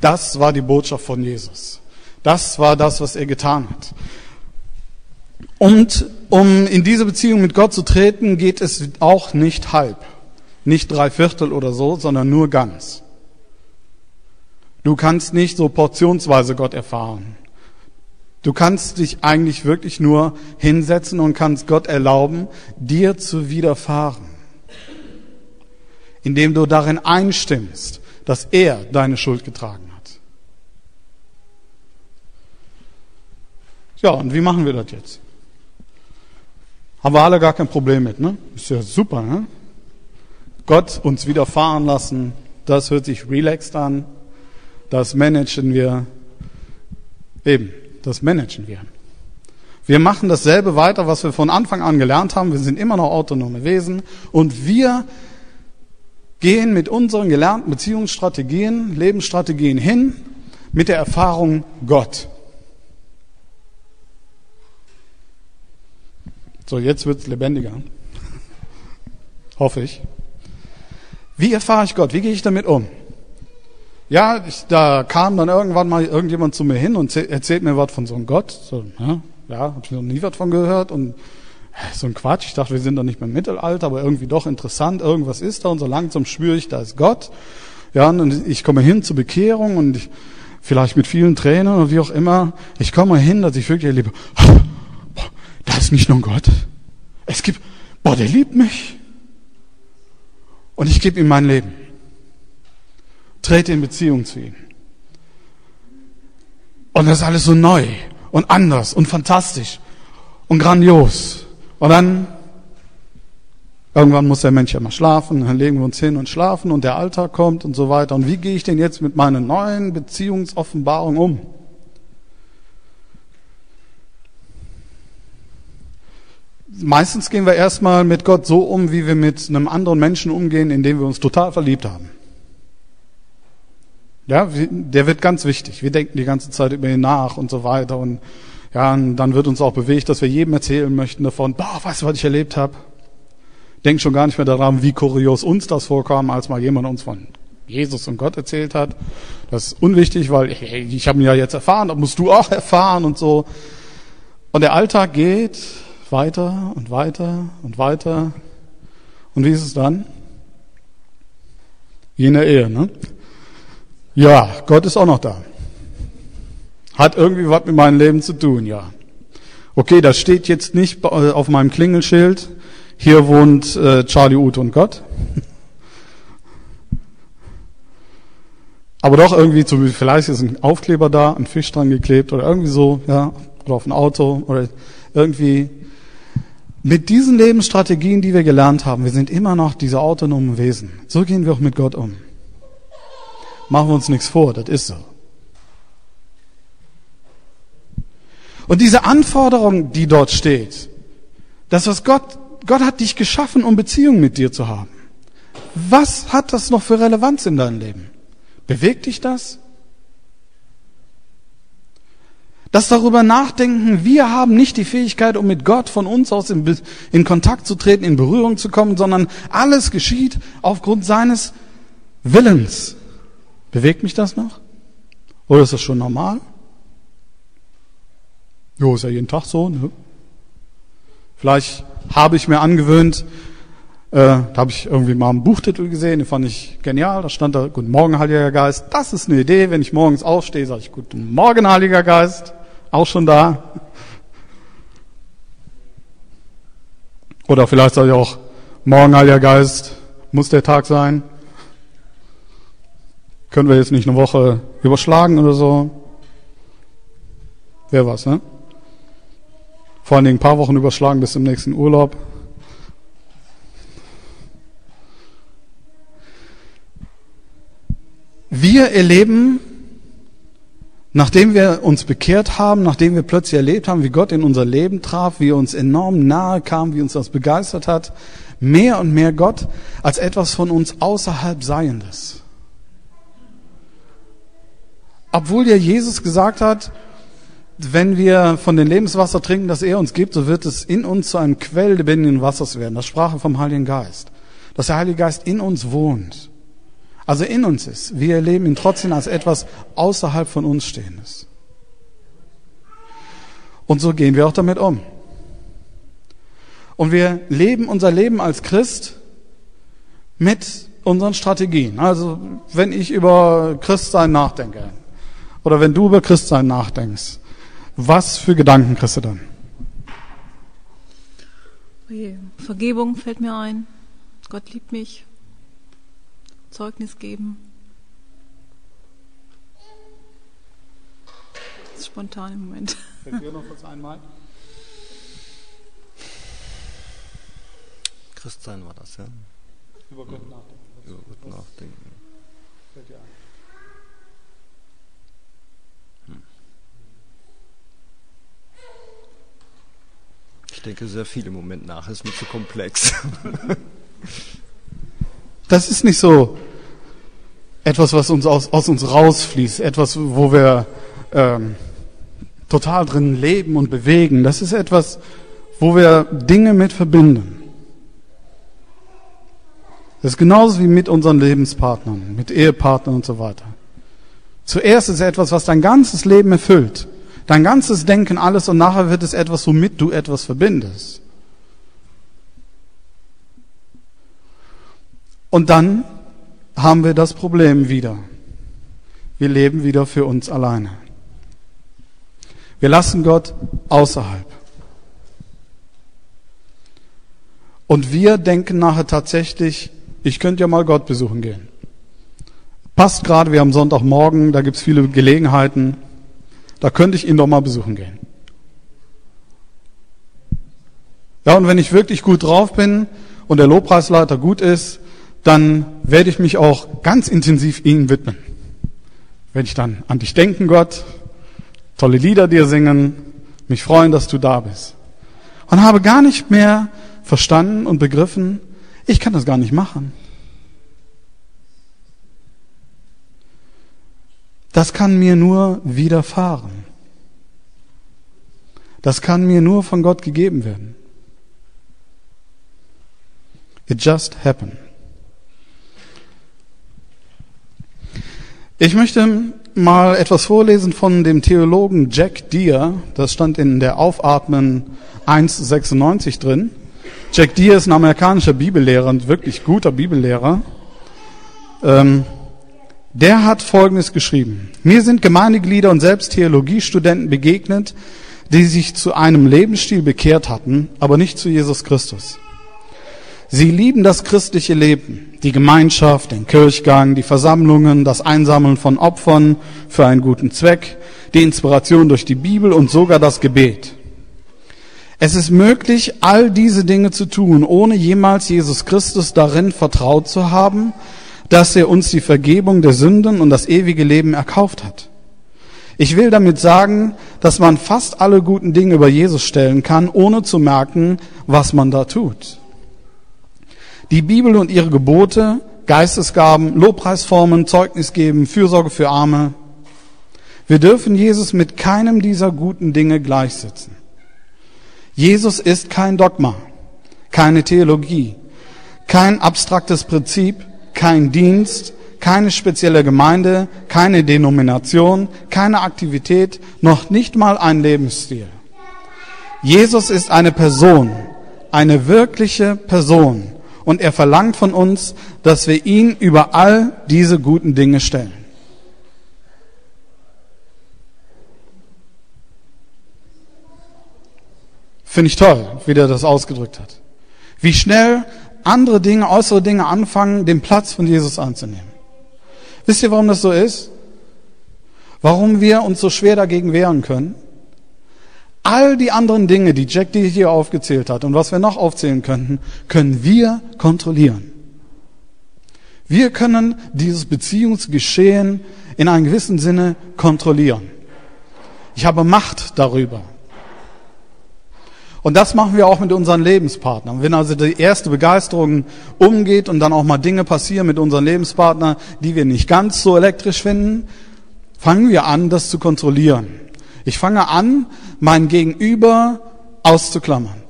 Das war die Botschaft von Jesus. Das war das, was er getan hat. Und um in diese Beziehung mit Gott zu treten, geht es auch nicht halb, nicht drei Viertel oder so, sondern nur ganz. Du kannst nicht so portionsweise Gott erfahren. Du kannst dich eigentlich wirklich nur hinsetzen und kannst Gott erlauben, dir zu widerfahren. Indem du darin einstimmst, dass er deine Schuld getragen hat. Ja, und wie machen wir das jetzt? Haben wir alle gar kein Problem mit, ne? Ist ja super, ne? Gott uns widerfahren lassen, das hört sich relaxed an das managen wir eben, das managen wir. Wir machen dasselbe weiter, was wir von Anfang an gelernt haben. Wir sind immer noch autonome Wesen und wir gehen mit unseren gelernten Beziehungsstrategien, Lebensstrategien hin mit der Erfahrung Gott. So, jetzt wird's lebendiger. Hoffe ich. Wie erfahre ich Gott? Wie gehe ich damit um? Ja, ich, da kam dann irgendwann mal irgendjemand zu mir hin und erzählt mir was von so einem Gott. So, ja, ja habe ich noch nie was von gehört und so ein Quatsch. Ich dachte, wir sind doch nicht mehr im Mittelalter, aber irgendwie doch interessant. Irgendwas ist da und so langsam spüre ich, da ist Gott. Ja, und ich komme hin zur Bekehrung und ich, vielleicht mit vielen Tränen oder wie auch immer. Ich komme hin, dass ich wirklich erlebe, da ist nicht nur ein Gott. Es gibt, boah, der liebt mich. Und ich gebe ihm mein Leben. Trete in Beziehung zu ihm. Und das ist alles so neu und anders und fantastisch und grandios. Und dann, irgendwann muss der Mensch ja mal schlafen, dann legen wir uns hin und schlafen und der Alltag kommt und so weiter. Und wie gehe ich denn jetzt mit meiner neuen Beziehungsoffenbarung um? Meistens gehen wir erstmal mit Gott so um, wie wir mit einem anderen Menschen umgehen, in dem wir uns total verliebt haben. Ja, der wird ganz wichtig. Wir denken die ganze Zeit über ihn nach und so weiter. Und ja, und dann wird uns auch bewegt, dass wir jedem erzählen möchten davon, boah, weißt du, was ich erlebt habe? Denk schon gar nicht mehr daran, wie kurios uns das vorkam, als mal jemand uns von Jesus und Gott erzählt hat. Das ist unwichtig, weil hey, ich habe ihn ja jetzt erfahren, das musst du auch erfahren und so. Und der Alltag geht weiter und weiter und weiter. Und wie ist es dann? Wie in der Ehe, ne? Ja, Gott ist auch noch da. Hat irgendwie was mit meinem Leben zu tun, ja. Okay, das steht jetzt nicht äh, auf meinem Klingelschild. Hier wohnt äh, Charlie, Ute und Gott. Aber doch irgendwie, zu, vielleicht ist ein Aufkleber da, ein Fisch dran geklebt oder irgendwie so, ja, oder auf ein Auto oder irgendwie. Mit diesen Lebensstrategien, die wir gelernt haben, wir sind immer noch diese autonomen Wesen. So gehen wir auch mit Gott um. Machen wir uns nichts vor, das ist so. Und diese Anforderung, die dort steht, das was Gott, Gott hat dich geschaffen, um Beziehungen mit dir zu haben. Was hat das noch für Relevanz in deinem Leben? Bewegt dich das? Das darüber nachdenken, wir haben nicht die Fähigkeit, um mit Gott von uns aus in, in, Kontakt zu treten, in Berührung zu kommen, sondern alles geschieht aufgrund seines Willens. Bewegt mich das noch? Oder ist das schon normal? Jo, ist ja jeden Tag so. Ne? Vielleicht habe ich mir angewöhnt, äh, da habe ich irgendwie mal einen Buchtitel gesehen, den fand ich genial. Da stand da, Guten Morgen, Heiliger Geist. Das ist eine Idee. Wenn ich morgens aufstehe, sage ich Guten Morgen, Heiliger Geist. Auch schon da. Oder vielleicht sage ich auch, Morgen, Heiliger Geist, muss der Tag sein. Können wir jetzt nicht eine Woche überschlagen oder so? Wer was, ne? Vor allen Dingen ein paar Wochen überschlagen bis zum nächsten Urlaub. Wir erleben, nachdem wir uns bekehrt haben, nachdem wir plötzlich erlebt haben, wie Gott in unser Leben traf, wie er uns enorm nahe kam, wie uns das begeistert hat, mehr und mehr Gott als etwas von uns außerhalb Seiendes. Obwohl ja Jesus gesagt hat, wenn wir von dem Lebenswasser trinken, das er uns gibt, so wird es in uns zu einem Quell lebendigen Wassers werden. Das sprach er vom Heiligen Geist. Dass der Heilige Geist in uns wohnt. Also in uns ist. Wir erleben ihn trotzdem als etwas außerhalb von uns Stehendes. Und so gehen wir auch damit um. Und wir leben unser Leben als Christ mit unseren Strategien. Also wenn ich über Christsein nachdenke oder wenn du über Christsein nachdenkst, was für Gedanken kriegst du dann? Okay. Vergebung fällt mir ein. Gott liebt mich. Zeugnis geben. Das ist spontan im Moment. Fällt dir noch was einmal? Christsein war das, ja. Über Gott nachdenken. Über Gott nachdenken. Fällt dir ein? Denke sehr viel im Moment nach, ist mir zu komplex. Das ist nicht so etwas, was uns aus, aus uns rausfließt, etwas, wo wir ähm, total drin leben und bewegen. Das ist etwas, wo wir Dinge mit verbinden. Das ist genauso wie mit unseren Lebenspartnern, mit Ehepartnern und so weiter. Zuerst ist es etwas, was dein ganzes Leben erfüllt. Dein ganzes Denken, alles und nachher wird es etwas, womit du etwas verbindest. Und dann haben wir das Problem wieder. Wir leben wieder für uns alleine. Wir lassen Gott außerhalb. Und wir denken nachher tatsächlich, ich könnte ja mal Gott besuchen gehen. Passt gerade, wir haben Sonntagmorgen, da gibt's viele Gelegenheiten. Da könnte ich ihn doch mal besuchen gehen. Ja, und wenn ich wirklich gut drauf bin und der Lobpreisleiter gut ist, dann werde ich mich auch ganz intensiv ihm widmen. Wenn ich dann an dich denken, Gott, tolle Lieder dir singen, mich freuen, dass du da bist. Und habe gar nicht mehr verstanden und begriffen, ich kann das gar nicht machen. Das kann mir nur widerfahren. Das kann mir nur von Gott gegeben werden. It just happened. Ich möchte mal etwas vorlesen von dem Theologen Jack Deere. Das stand in der Aufatmen 1,96 drin. Jack Deere ist ein amerikanischer Bibellehrer, ein wirklich guter Bibellehrer. Ähm, der hat Folgendes geschrieben. Mir sind Gemeindeglieder und selbst Theologiestudenten begegnet, die sich zu einem Lebensstil bekehrt hatten, aber nicht zu Jesus Christus. Sie lieben das christliche Leben, die Gemeinschaft, den Kirchgang, die Versammlungen, das Einsammeln von Opfern für einen guten Zweck, die Inspiration durch die Bibel und sogar das Gebet. Es ist möglich, all diese Dinge zu tun, ohne jemals Jesus Christus darin vertraut zu haben, dass er uns die Vergebung der Sünden und das ewige Leben erkauft hat. Ich will damit sagen, dass man fast alle guten Dinge über Jesus stellen kann, ohne zu merken, was man da tut. Die Bibel und ihre Gebote, Geistesgaben, Lobpreisformen, Zeugnis geben, Fürsorge für Arme. Wir dürfen Jesus mit keinem dieser guten Dinge gleichsetzen. Jesus ist kein Dogma, keine Theologie, kein abstraktes Prinzip, kein Dienst, keine spezielle Gemeinde, keine Denomination, keine Aktivität, noch nicht mal ein Lebensstil. Jesus ist eine Person, eine wirkliche Person und er verlangt von uns, dass wir ihn über all diese guten Dinge stellen. Finde ich toll, wie der das ausgedrückt hat. Wie schnell andere Dinge, äußere Dinge anfangen, den Platz von Jesus anzunehmen. Wisst ihr, warum das so ist? Warum wir uns so schwer dagegen wehren können? All die anderen Dinge, die Jack dir hier aufgezählt hat und was wir noch aufzählen könnten, können wir kontrollieren. Wir können dieses Beziehungsgeschehen in einem gewissen Sinne kontrollieren. Ich habe Macht darüber. Und das machen wir auch mit unseren Lebenspartnern. Wenn also die erste Begeisterung umgeht und dann auch mal Dinge passieren mit unseren Lebenspartnern, die wir nicht ganz so elektrisch finden, fangen wir an, das zu kontrollieren. Ich fange an, mein Gegenüber auszuklammern.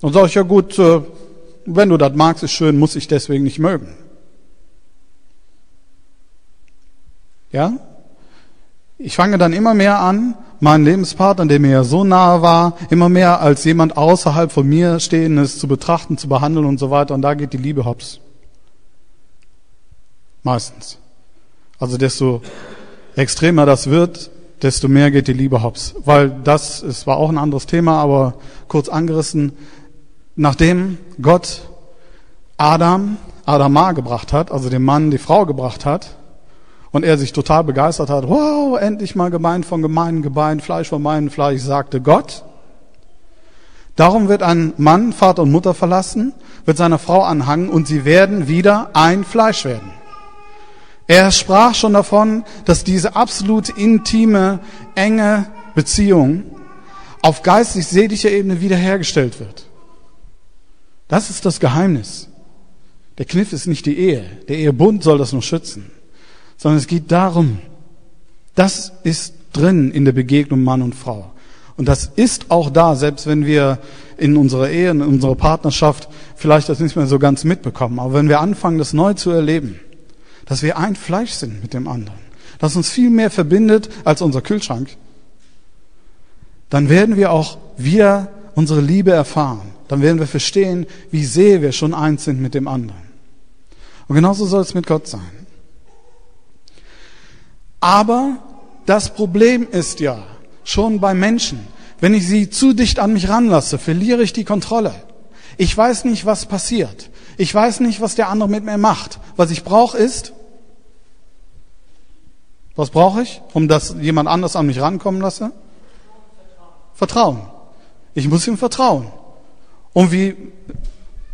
Und sage ich, ja gut, äh, wenn du das magst, ist schön, muss ich deswegen nicht mögen. Ja? Ich fange dann immer mehr an, meinen Lebenspartner, der mir ja so nahe war, immer mehr als jemand außerhalb von mir stehendes zu betrachten, zu behandeln und so weiter. Und da geht die Liebe hops. Meistens. Also desto extremer das wird, desto mehr geht die Liebe hops. Weil das, es war auch ein anderes Thema, aber kurz angerissen, nachdem Gott Adam, Adama gebracht hat, also den Mann, die Frau gebracht hat, und er sich total begeistert hat, wow, endlich mal Gebein von gemeinen Gebein, Fleisch von meinem Fleisch, sagte Gott. Darum wird ein Mann Vater und Mutter verlassen, wird seiner Frau anhangen und sie werden wieder ein Fleisch werden. Er sprach schon davon, dass diese absolut intime, enge Beziehung auf geistig-seelischer Ebene wiederhergestellt wird. Das ist das Geheimnis. Der Kniff ist nicht die Ehe. Der Ehebund soll das nur schützen. Sondern es geht darum, das ist drin in der Begegnung Mann und Frau. Und das ist auch da, selbst wenn wir in unserer Ehe, in unserer Partnerschaft vielleicht das nicht mehr so ganz mitbekommen. Aber wenn wir anfangen, das neu zu erleben, dass wir ein Fleisch sind mit dem anderen, das uns viel mehr verbindet als unser Kühlschrank, dann werden wir auch wieder unsere Liebe erfahren. Dann werden wir verstehen, wie sehr wir schon eins sind mit dem anderen. Und genauso soll es mit Gott sein. Aber das Problem ist ja schon bei Menschen, wenn ich sie zu dicht an mich ranlasse, verliere ich die Kontrolle. Ich weiß nicht, was passiert. Ich weiß nicht, was der andere mit mir macht. Was ich brauche ist, was brauche ich, um dass jemand anders an mich rankommen lasse? Vertrauen. Ich muss ihm vertrauen. Und wie,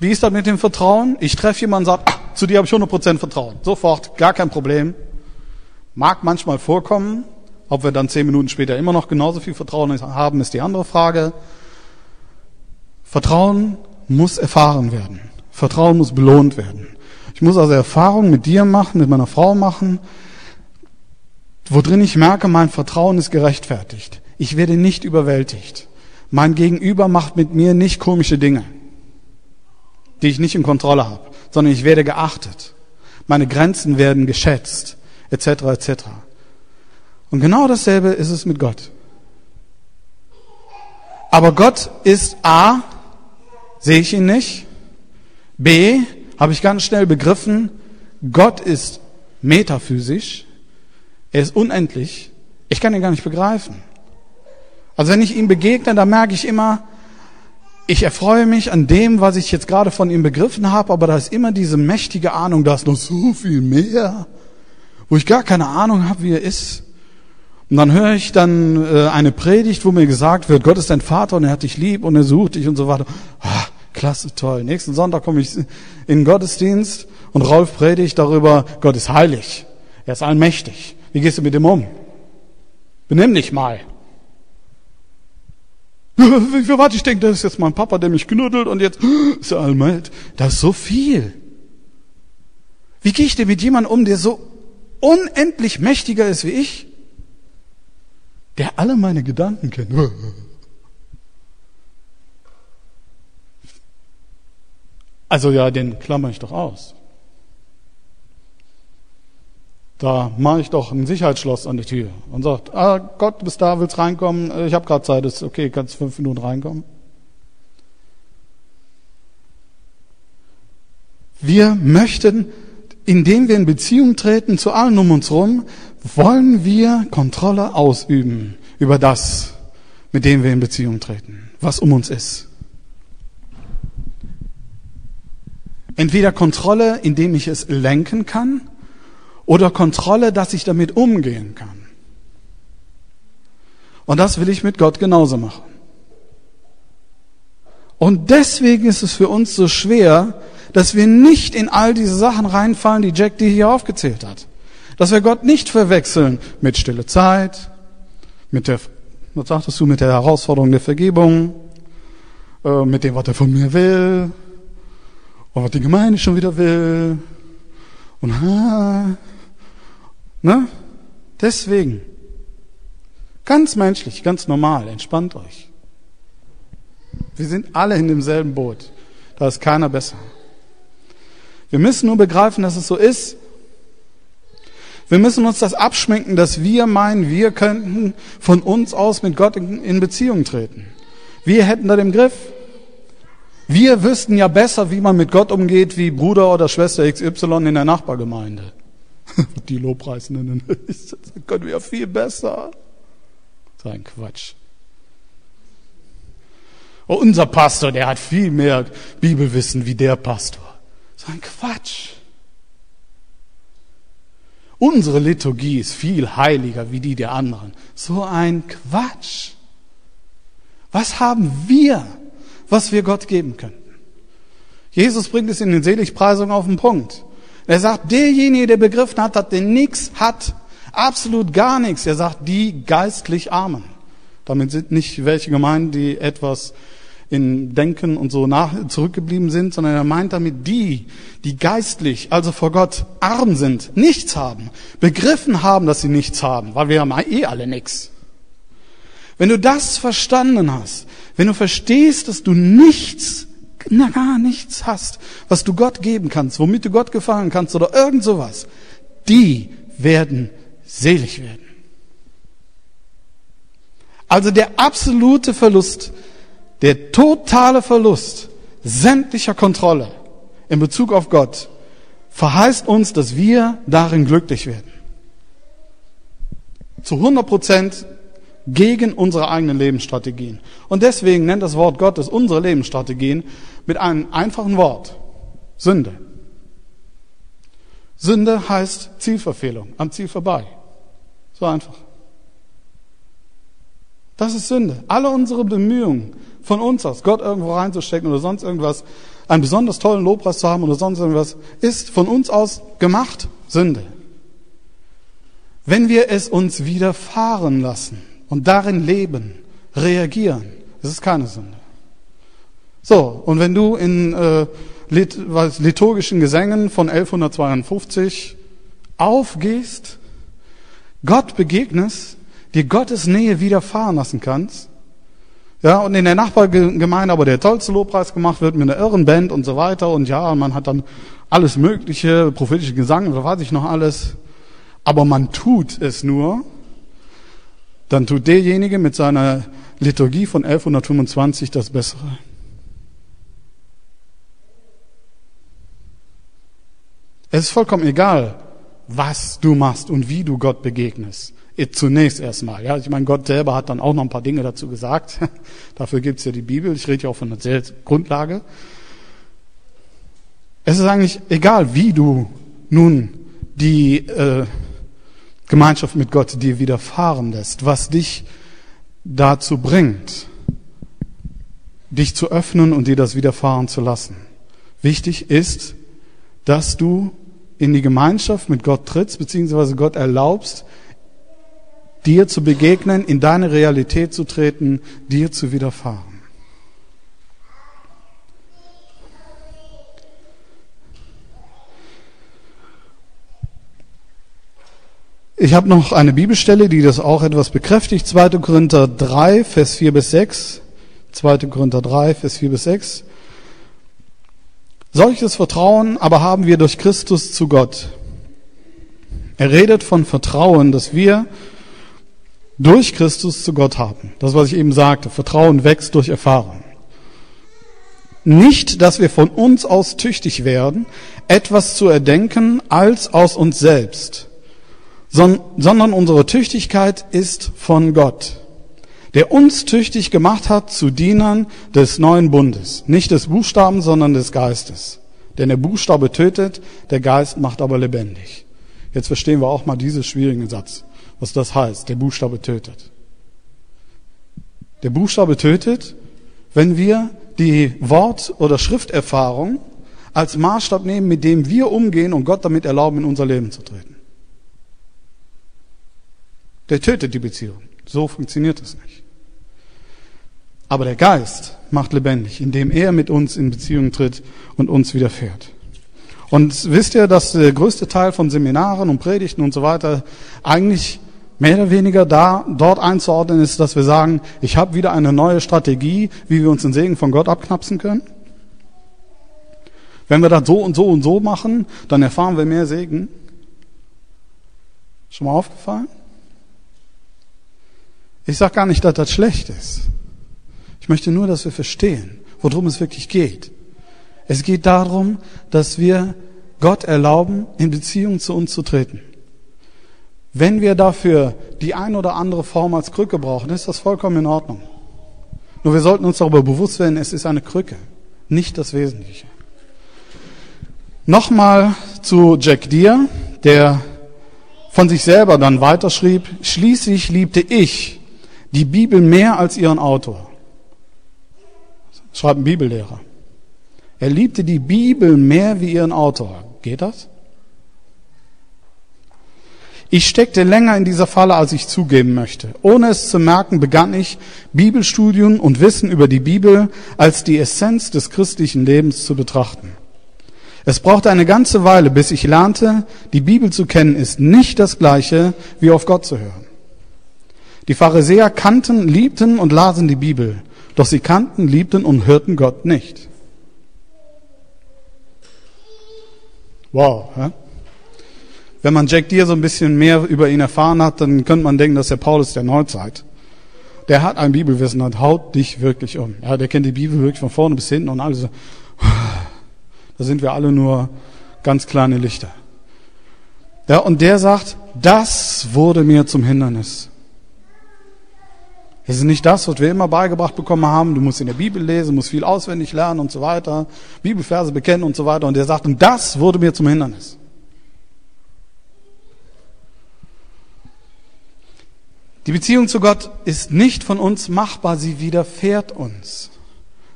wie ist das mit dem Vertrauen? Ich treffe jemanden und sage, ah, zu dir habe ich 100% Vertrauen. Sofort, gar kein Problem. Mag manchmal vorkommen. Ob wir dann zehn Minuten später immer noch genauso viel Vertrauen haben, ist die andere Frage. Vertrauen muss erfahren werden. Vertrauen muss belohnt werden. Ich muss also Erfahrungen mit dir machen, mit meiner Frau machen, worin ich merke, mein Vertrauen ist gerechtfertigt. Ich werde nicht überwältigt. Mein Gegenüber macht mit mir nicht komische Dinge, die ich nicht in Kontrolle habe, sondern ich werde geachtet. Meine Grenzen werden geschätzt, etc. etc. Und genau dasselbe ist es mit Gott. Aber Gott ist A, sehe ich ihn nicht. B, habe ich ganz schnell begriffen, Gott ist metaphysisch. Er ist unendlich. Ich kann ihn gar nicht begreifen. Also wenn ich ihm begegne, dann merke ich immer, ich erfreue mich an dem, was ich jetzt gerade von ihm begriffen habe, aber da ist immer diese mächtige Ahnung, da ist noch so viel mehr, wo ich gar keine Ahnung habe, wie er ist. Und dann höre ich dann äh, eine Predigt, wo mir gesagt wird, Gott ist dein Vater und er hat dich lieb und er sucht dich und so weiter. Ah, klasse, toll. Nächsten Sonntag komme ich in den Gottesdienst und Rolf predigt darüber, Gott ist heilig. Er ist allmächtig. Wie gehst du mit dem um? Benimm dich mal. Warte, ich denke, das ist jetzt mein Papa, der mich knuddelt und jetzt ist er allmächtig. Das ist so viel. Wie gehe ich denn mit jemandem um, der so unendlich mächtiger ist wie ich? der alle meine Gedanken kennt. Also ja, den klammer ich doch aus. Da mache ich doch ein Sicherheitsschloss an die Tür und sagt, ah Gott, du bist da, willst reinkommen? Ich habe gerade Zeit, ist okay, kannst fünf Minuten reinkommen. Wir möchten, indem wir in Beziehung treten zu allen um uns herum, wollen wir Kontrolle ausüben über das, mit dem wir in Beziehung treten, was um uns ist. Entweder Kontrolle, indem ich es lenken kann, oder Kontrolle, dass ich damit umgehen kann. Und das will ich mit Gott genauso machen. Und deswegen ist es für uns so schwer, dass wir nicht in all diese Sachen reinfallen, die Jack dir hier aufgezählt hat. Dass wir Gott nicht verwechseln mit stille Zeit, mit der, was sagtest du, mit der Herausforderung der Vergebung, äh, mit dem, was er von mir will, und was die Gemeinde schon wieder will, und ha, ne? Deswegen. Ganz menschlich, ganz normal, entspannt euch. Wir sind alle in demselben Boot. Da ist keiner besser. Wir müssen nur begreifen, dass es so ist. Wir müssen uns das abschminken, dass wir meinen, wir könnten von uns aus mit Gott in Beziehung treten. Wir hätten da den Griff. Wir wüssten ja besser, wie man mit Gott umgeht, wie Bruder oder Schwester XY in der Nachbargemeinde. Die Lobpreisenden, das können wir ja viel besser. So ein Quatsch. Oh, unser Pastor, der hat viel mehr Bibelwissen wie der Pastor. So ein Quatsch. Unsere Liturgie ist viel heiliger wie die der anderen. So ein Quatsch. Was haben wir, was wir Gott geben könnten? Jesus bringt es in den Seligpreisungen auf den Punkt. Er sagt, derjenige, der begriffen hat, dass der nichts hat, absolut gar nichts. Er sagt, die geistlich Armen. Damit sind nicht welche gemeint, die etwas in Denken und so nach, zurückgeblieben sind, sondern er meint damit die, die geistlich, also vor Gott arm sind, nichts haben, begriffen haben, dass sie nichts haben, weil wir haben eh alle nichts. Wenn du das verstanden hast, wenn du verstehst, dass du nichts, na gar nichts hast, was du Gott geben kannst, womit du Gott gefallen kannst oder irgend sowas, die werden selig werden. Also der absolute Verlust der totale Verlust sämtlicher Kontrolle in Bezug auf Gott verheißt uns, dass wir darin glücklich werden. Zu 100 Prozent gegen unsere eigenen Lebensstrategien. Und deswegen nennt das Wort Gottes unsere Lebensstrategien mit einem einfachen Wort. Sünde. Sünde heißt Zielverfehlung, am Ziel vorbei. So einfach. Das ist Sünde. Alle unsere Bemühungen von uns aus, Gott irgendwo reinzustecken oder sonst irgendwas, einen besonders tollen Lobpreis zu haben oder sonst irgendwas, ist von uns aus gemacht Sünde. Wenn wir es uns widerfahren lassen und darin leben, reagieren, ist es keine Sünde. So, und wenn du in äh, lit liturgischen Gesängen von 1152 aufgehst, Gott begegnest, dir Gottes Nähe widerfahren lassen kannst, ja, und in der Nachbargemeinde aber der tollste Lobpreis gemacht wird mit einer irren Band und so weiter. Und ja, man hat dann alles Mögliche, prophetische Gesang oder weiß ich noch alles. Aber man tut es nur, dann tut derjenige mit seiner Liturgie von 1125 das Bessere. Es ist vollkommen egal, was du machst und wie du Gott begegnest. Zunächst erstmal. Ja, ich meine, Gott selber hat dann auch noch ein paar Dinge dazu gesagt. Dafür gibt's ja die Bibel. Ich rede ja auch von der Grundlage. Es ist eigentlich egal, wie du nun die äh, Gemeinschaft mit Gott dir widerfahren lässt, was dich dazu bringt, dich zu öffnen und dir das widerfahren zu lassen. Wichtig ist, dass du in die Gemeinschaft mit Gott trittst, beziehungsweise Gott erlaubst, dir zu begegnen, in deine Realität zu treten, dir zu widerfahren. Ich habe noch eine Bibelstelle, die das auch etwas bekräftigt. 2. Korinther 3, Vers 4 bis 6. 2. Korinther 3, Vers 4 bis 6. Solches Vertrauen aber haben wir durch Christus zu Gott. Er redet von Vertrauen, das wir durch Christus zu Gott haben. Das, was ich eben sagte, Vertrauen wächst durch Erfahrung. Nicht, dass wir von uns aus tüchtig werden, etwas zu erdenken als aus uns selbst, sondern unsere Tüchtigkeit ist von Gott, der uns tüchtig gemacht hat zu Dienern des neuen Bundes, nicht des Buchstaben, sondern des Geistes. Denn der Buchstabe tötet, der Geist macht aber lebendig. Jetzt verstehen wir auch mal diesen schwierigen Satz, was das heißt, der Buchstabe tötet. Der Buchstabe tötet, wenn wir die Wort- oder Schrifterfahrung als Maßstab nehmen, mit dem wir umgehen und Gott damit erlauben, in unser Leben zu treten. Der tötet die Beziehung. So funktioniert es nicht. Aber der Geist macht lebendig, indem er mit uns in Beziehung tritt und uns widerfährt. Und wisst ihr, dass der größte Teil von Seminaren und Predigten und so weiter eigentlich mehr oder weniger da, dort einzuordnen ist, dass wir sagen, ich habe wieder eine neue Strategie, wie wir uns den Segen von Gott abknapsen können. Wenn wir das so und so und so machen, dann erfahren wir mehr Segen. Schon mal aufgefallen? Ich sage gar nicht, dass das schlecht ist. Ich möchte nur, dass wir verstehen, worum es wirklich geht. Es geht darum, dass wir Gott erlauben, in Beziehung zu uns zu treten. Wenn wir dafür die ein oder andere Form als Krücke brauchen, ist das vollkommen in Ordnung. Nur wir sollten uns darüber bewusst werden, es ist eine Krücke, nicht das Wesentliche. Nochmal zu Jack Deere, der von sich selber dann weiterschrieb, schließlich liebte ich die Bibel mehr als ihren Autor. Schreibt ein Bibellehrer. Er liebte die Bibel mehr wie ihren Autor. Geht das? Ich steckte länger in dieser Falle, als ich zugeben möchte. Ohne es zu merken, begann ich, Bibelstudien und Wissen über die Bibel als die Essenz des christlichen Lebens zu betrachten. Es brauchte eine ganze Weile, bis ich lernte, die Bibel zu kennen ist nicht das gleiche, wie auf Gott zu hören. Die Pharisäer kannten, liebten und lasen die Bibel, doch sie kannten, liebten und hörten Gott nicht. Wow. Hä? Wenn man Jack Deere so ein bisschen mehr über ihn erfahren hat, dann könnte man denken, dass der Paulus der Neuzeit. Der hat ein Bibelwissen und haut dich wirklich um. Ja, der kennt die Bibel wirklich von vorne bis hinten und alles. So. Da sind wir alle nur ganz kleine Lichter. Ja, und der sagt, das wurde mir zum Hindernis. Es ist nicht das, was wir immer beigebracht bekommen haben. Du musst in der Bibel lesen, musst viel auswendig lernen und so weiter, Bibelverse bekennen und so weiter. Und der sagt, und das wurde mir zum Hindernis. Die Beziehung zu Gott ist nicht von uns machbar, sie widerfährt uns.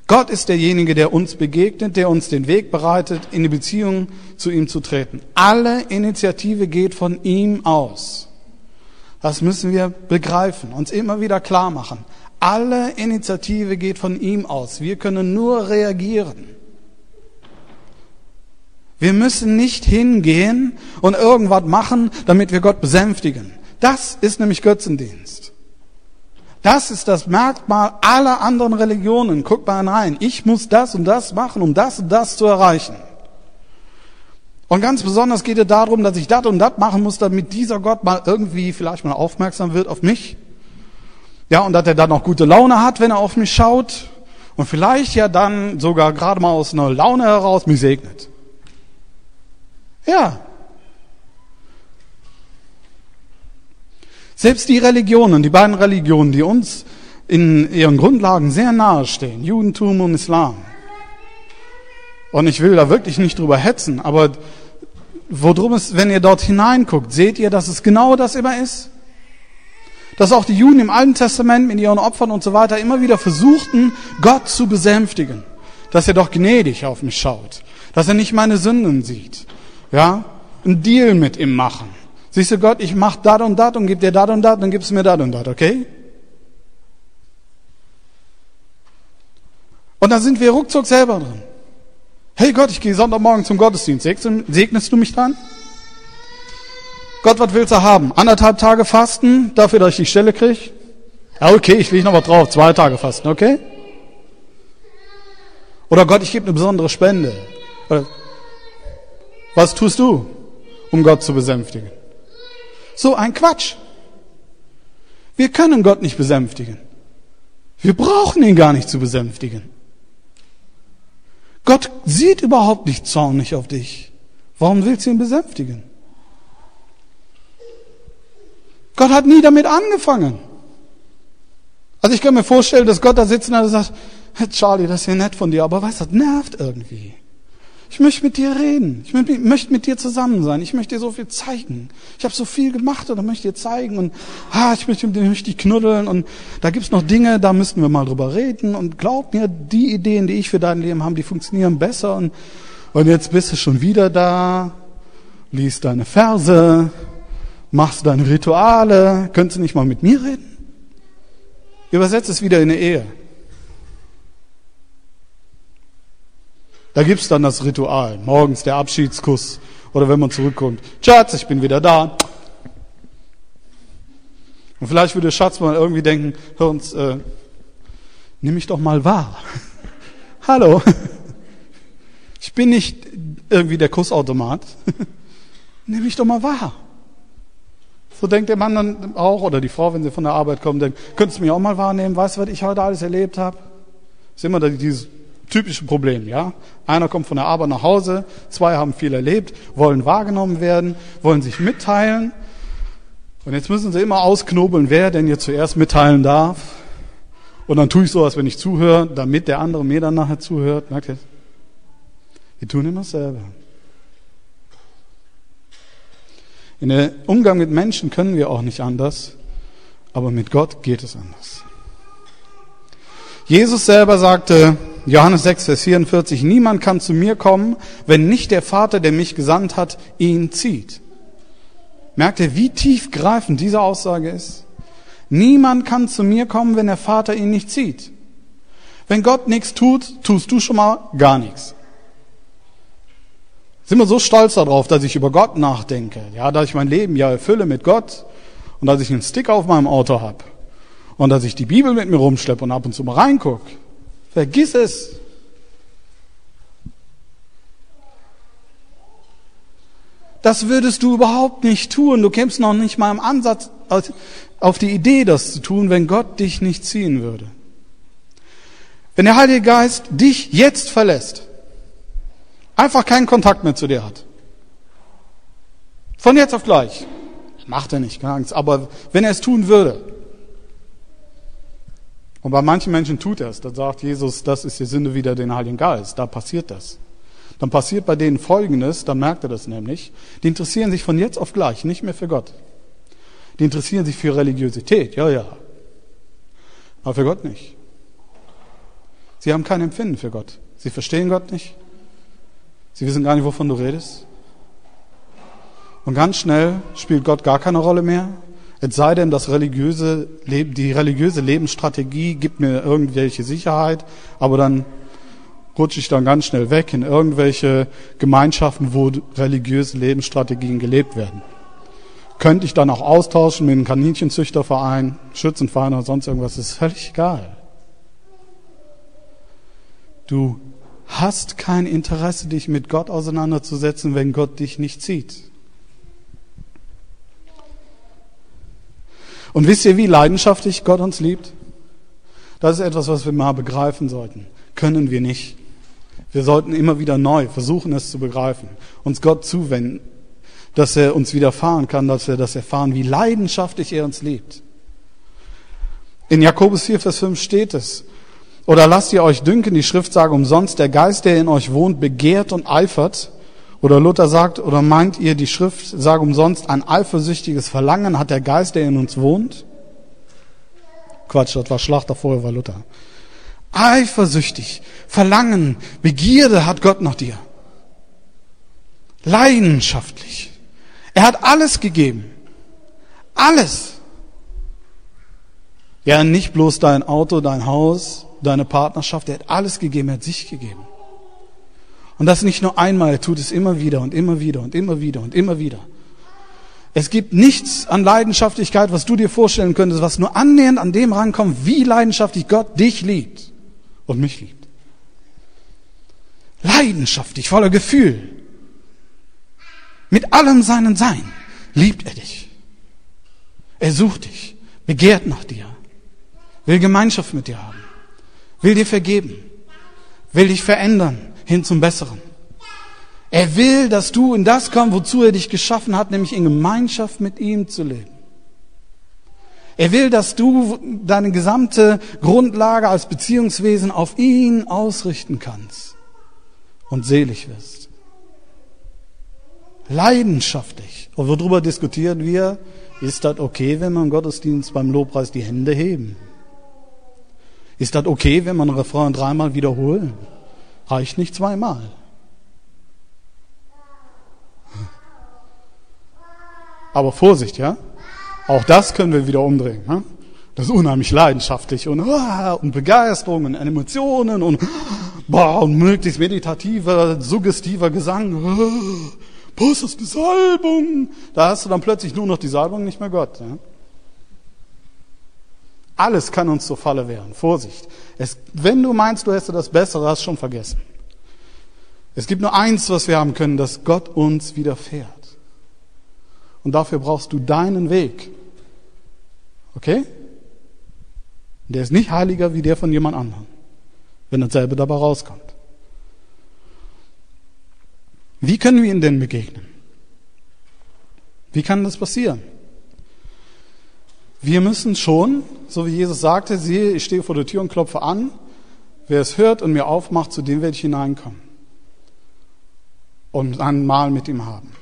Gott ist derjenige, der uns begegnet, der uns den Weg bereitet, in die Beziehung zu ihm zu treten. Alle Initiative geht von ihm aus. Das müssen wir begreifen, uns immer wieder klar machen. Alle Initiative geht von ihm aus. Wir können nur reagieren. Wir müssen nicht hingehen und irgendwas machen, damit wir Gott besänftigen. Das ist nämlich Götzendienst. Das ist das Merkmal aller anderen Religionen. Guck mal rein. Ich muss das und das machen, um das und das zu erreichen. Und ganz besonders geht es darum, dass ich das und das machen muss, damit dieser Gott mal irgendwie vielleicht mal aufmerksam wird auf mich. Ja, und dass er dann noch gute Laune hat, wenn er auf mich schaut. Und vielleicht ja dann sogar gerade mal aus einer Laune heraus mich segnet. Ja, Selbst die Religionen, die beiden Religionen, die uns in ihren Grundlagen sehr nahe stehen, Judentum und Islam. Und ich will da wirklich nicht drüber hetzen, aber worum es, wenn ihr dort hineinguckt, seht ihr, dass es genau das immer ist? Dass auch die Juden im Alten Testament mit ihren Opfern und so weiter immer wieder versuchten, Gott zu besänftigen. Dass er doch gnädig auf mich schaut. Dass er nicht meine Sünden sieht. Ja? Ein Deal mit ihm machen. Siehst du Gott, ich mach dat und dat und gib dir dat und dat, dann gibst mir dat und dat, okay? Und da sind wir ruckzuck selber drin. Hey Gott, ich gehe Sonntagmorgen zum Gottesdienst. Segnest du mich dann? Gott, was willst du haben? Anderthalb Tage fasten, dafür, dass ich die Stelle kriege? Ja, okay, ich lege noch was drauf. Zwei Tage fasten, okay? Oder Gott, ich gebe eine besondere Spende. Was tust du, um Gott zu besänftigen? So ein Quatsch. Wir können Gott nicht besänftigen. Wir brauchen ihn gar nicht zu besänftigen. Gott sieht überhaupt nicht zornig auf dich. Warum willst du ihn besänftigen? Gott hat nie damit angefangen. Also ich kann mir vorstellen, dass Gott da sitzt und sagt, Charlie, das ist ja nett von dir, aber weißt du, das nervt irgendwie. Ich möchte mit dir reden. Ich möchte mit dir zusammen sein. Ich möchte dir so viel zeigen. Ich habe so viel gemacht und möchte dir zeigen und ah, ich möchte mit dir richtig knuddeln und da gibt's noch Dinge, da müssten wir mal drüber reden und glaub mir, die Ideen, die ich für dein Leben habe, die funktionieren besser und, und jetzt bist du schon wieder da, liest deine Verse, machst deine Rituale, könntest du nicht mal mit mir reden? Übersetzt es wieder in eine Ehe. Da gibt's dann das Ritual. Morgens der Abschiedskuss. Oder wenn man zurückkommt. Schatz, ich bin wieder da. Und vielleicht würde Schatz mal irgendwie denken, hör uns, äh, nimm mich doch mal wahr. Hallo. Ich bin nicht irgendwie der Kussautomat. nimm mich doch mal wahr. So denkt der Mann dann auch, oder die Frau, wenn sie von der Arbeit kommt, denkt, könntest du mich auch mal wahrnehmen? Weißt du, was ich heute alles erlebt habe? Ist immer dieses typische Problem, ja? Einer kommt von der Arbeit nach Hause, zwei haben viel erlebt, wollen wahrgenommen werden, wollen sich mitteilen. Und jetzt müssen sie immer ausknobeln, wer denn jetzt zuerst mitteilen darf. Und dann tue ich so, als wenn ich zuhöre, damit der andere mir dann nachher zuhört. Merkt ihr? Wir tun immer dasselbe. In der Umgang mit Menschen können wir auch nicht anders, aber mit Gott geht es anders. Jesus selber sagte, Johannes 6, Vers 44, niemand kann zu mir kommen, wenn nicht der Vater, der mich gesandt hat, ihn zieht. Merkt ihr, wie tiefgreifend diese Aussage ist? Niemand kann zu mir kommen, wenn der Vater ihn nicht zieht. Wenn Gott nichts tut, tust du schon mal gar nichts sind wir so stolz darauf, dass ich über Gott nachdenke, ja, dass ich mein Leben ja erfülle mit Gott und dass ich einen Stick auf meinem Auto habe und dass ich die Bibel mit mir rumschleppe und ab und zu mal reinguck. Vergiss es. Das würdest du überhaupt nicht tun. Du kämst noch nicht mal im Ansatz auf die Idee, das zu tun, wenn Gott dich nicht ziehen würde. Wenn der Heilige Geist dich jetzt verlässt, einfach keinen Kontakt mehr zu dir hat. Von jetzt auf gleich. Macht er nicht, keine Angst. Aber wenn er es tun würde, und bei manchen Menschen tut er es, dann sagt Jesus, das ist die Sünde wieder den Heiligen Geist. Da passiert das. Dann passiert bei denen Folgendes, dann merkt er das nämlich. Die interessieren sich von jetzt auf gleich nicht mehr für Gott. Die interessieren sich für Religiosität, ja, ja. Aber für Gott nicht. Sie haben kein Empfinden für Gott. Sie verstehen Gott nicht. Sie wissen gar nicht, wovon du redest. Und ganz schnell spielt Gott gar keine Rolle mehr. Es sei denn, das religiöse Leben, die religiöse Lebensstrategie gibt mir irgendwelche Sicherheit, aber dann rutsche ich dann ganz schnell weg in irgendwelche Gemeinschaften, wo religiöse Lebensstrategien gelebt werden. Könnte ich dann auch austauschen mit einem Kaninchenzüchterverein, Schützenverein oder sonst irgendwas, ist völlig egal. Du hast kein Interesse, dich mit Gott auseinanderzusetzen, wenn Gott dich nicht sieht. Und wisst ihr, wie leidenschaftlich Gott uns liebt? Das ist etwas, was wir mal begreifen sollten. Können wir nicht. Wir sollten immer wieder neu versuchen, es zu begreifen, uns Gott zuwenden, dass er uns widerfahren kann, dass wir das erfahren, wie leidenschaftlich er uns liebt. In Jakobus 4, Vers 5 steht es, oder lasst ihr euch dünken, die Schrift sagt umsonst, der Geist, der in euch wohnt, begehrt und eifert. Oder Luther sagt, oder meint ihr, die Schrift sagt umsonst, ein eifersüchtiges Verlangen hat der Geist, der in uns wohnt? Quatsch, das war Schlachter vorher, war Luther. Eifersüchtig, Verlangen, Begierde hat Gott nach dir. Leidenschaftlich. Er hat alles gegeben. Alles. Ja, nicht bloß dein Auto, dein Haus, deine Partnerschaft. Er hat alles gegeben, er hat sich gegeben. Und das nicht nur einmal, er tut es immer wieder und immer wieder und immer wieder und immer wieder. Es gibt nichts an Leidenschaftlichkeit, was du dir vorstellen könntest, was nur annähernd an dem rankommt, wie leidenschaftlich Gott dich liebt und mich liebt. Leidenschaftlich, voller Gefühl. Mit allem seinen Sein liebt er dich. Er sucht dich, begehrt nach dir, will Gemeinschaft mit dir haben, will dir vergeben, will dich verändern hin zum Besseren. Er will, dass du in das kommst, wozu er dich geschaffen hat, nämlich in Gemeinschaft mit ihm zu leben. Er will, dass du deine gesamte Grundlage als Beziehungswesen auf ihn ausrichten kannst und selig wirst. Leidenschaftlich. Und worüber diskutieren wir? Ist das okay, wenn man im Gottesdienst beim Lobpreis die Hände heben? Ist das okay, wenn man Refrain dreimal wiederholen? Reicht nicht zweimal. Aber Vorsicht, ja? Auch das können wir wieder umdrehen. Ja? Das ist unheimlich leidenschaftlich und, und Begeisterung und Emotionen und, boah, und möglichst meditativer, suggestiver Gesang. Was ist die Salbung? Da hast du dann plötzlich nur noch die Salbung, nicht mehr Gott. Ja? Alles kann uns zur Falle werden. Vorsicht. Es, wenn du meinst, du hättest das Bessere, hast du schon vergessen. Es gibt nur eins, was wir haben können, dass Gott uns widerfährt. Und dafür brauchst du deinen Weg. Okay? Der ist nicht heiliger wie der von jemand anderem, wenn dasselbe dabei rauskommt. Wie können wir ihm denn begegnen? Wie kann das passieren? Wir müssen schon, so wie Jesus sagte, siehe, ich stehe vor der Tür und klopfe an. Wer es hört und mir aufmacht, zu dem werde ich hineinkommen. Und ein Mahl mit ihm haben.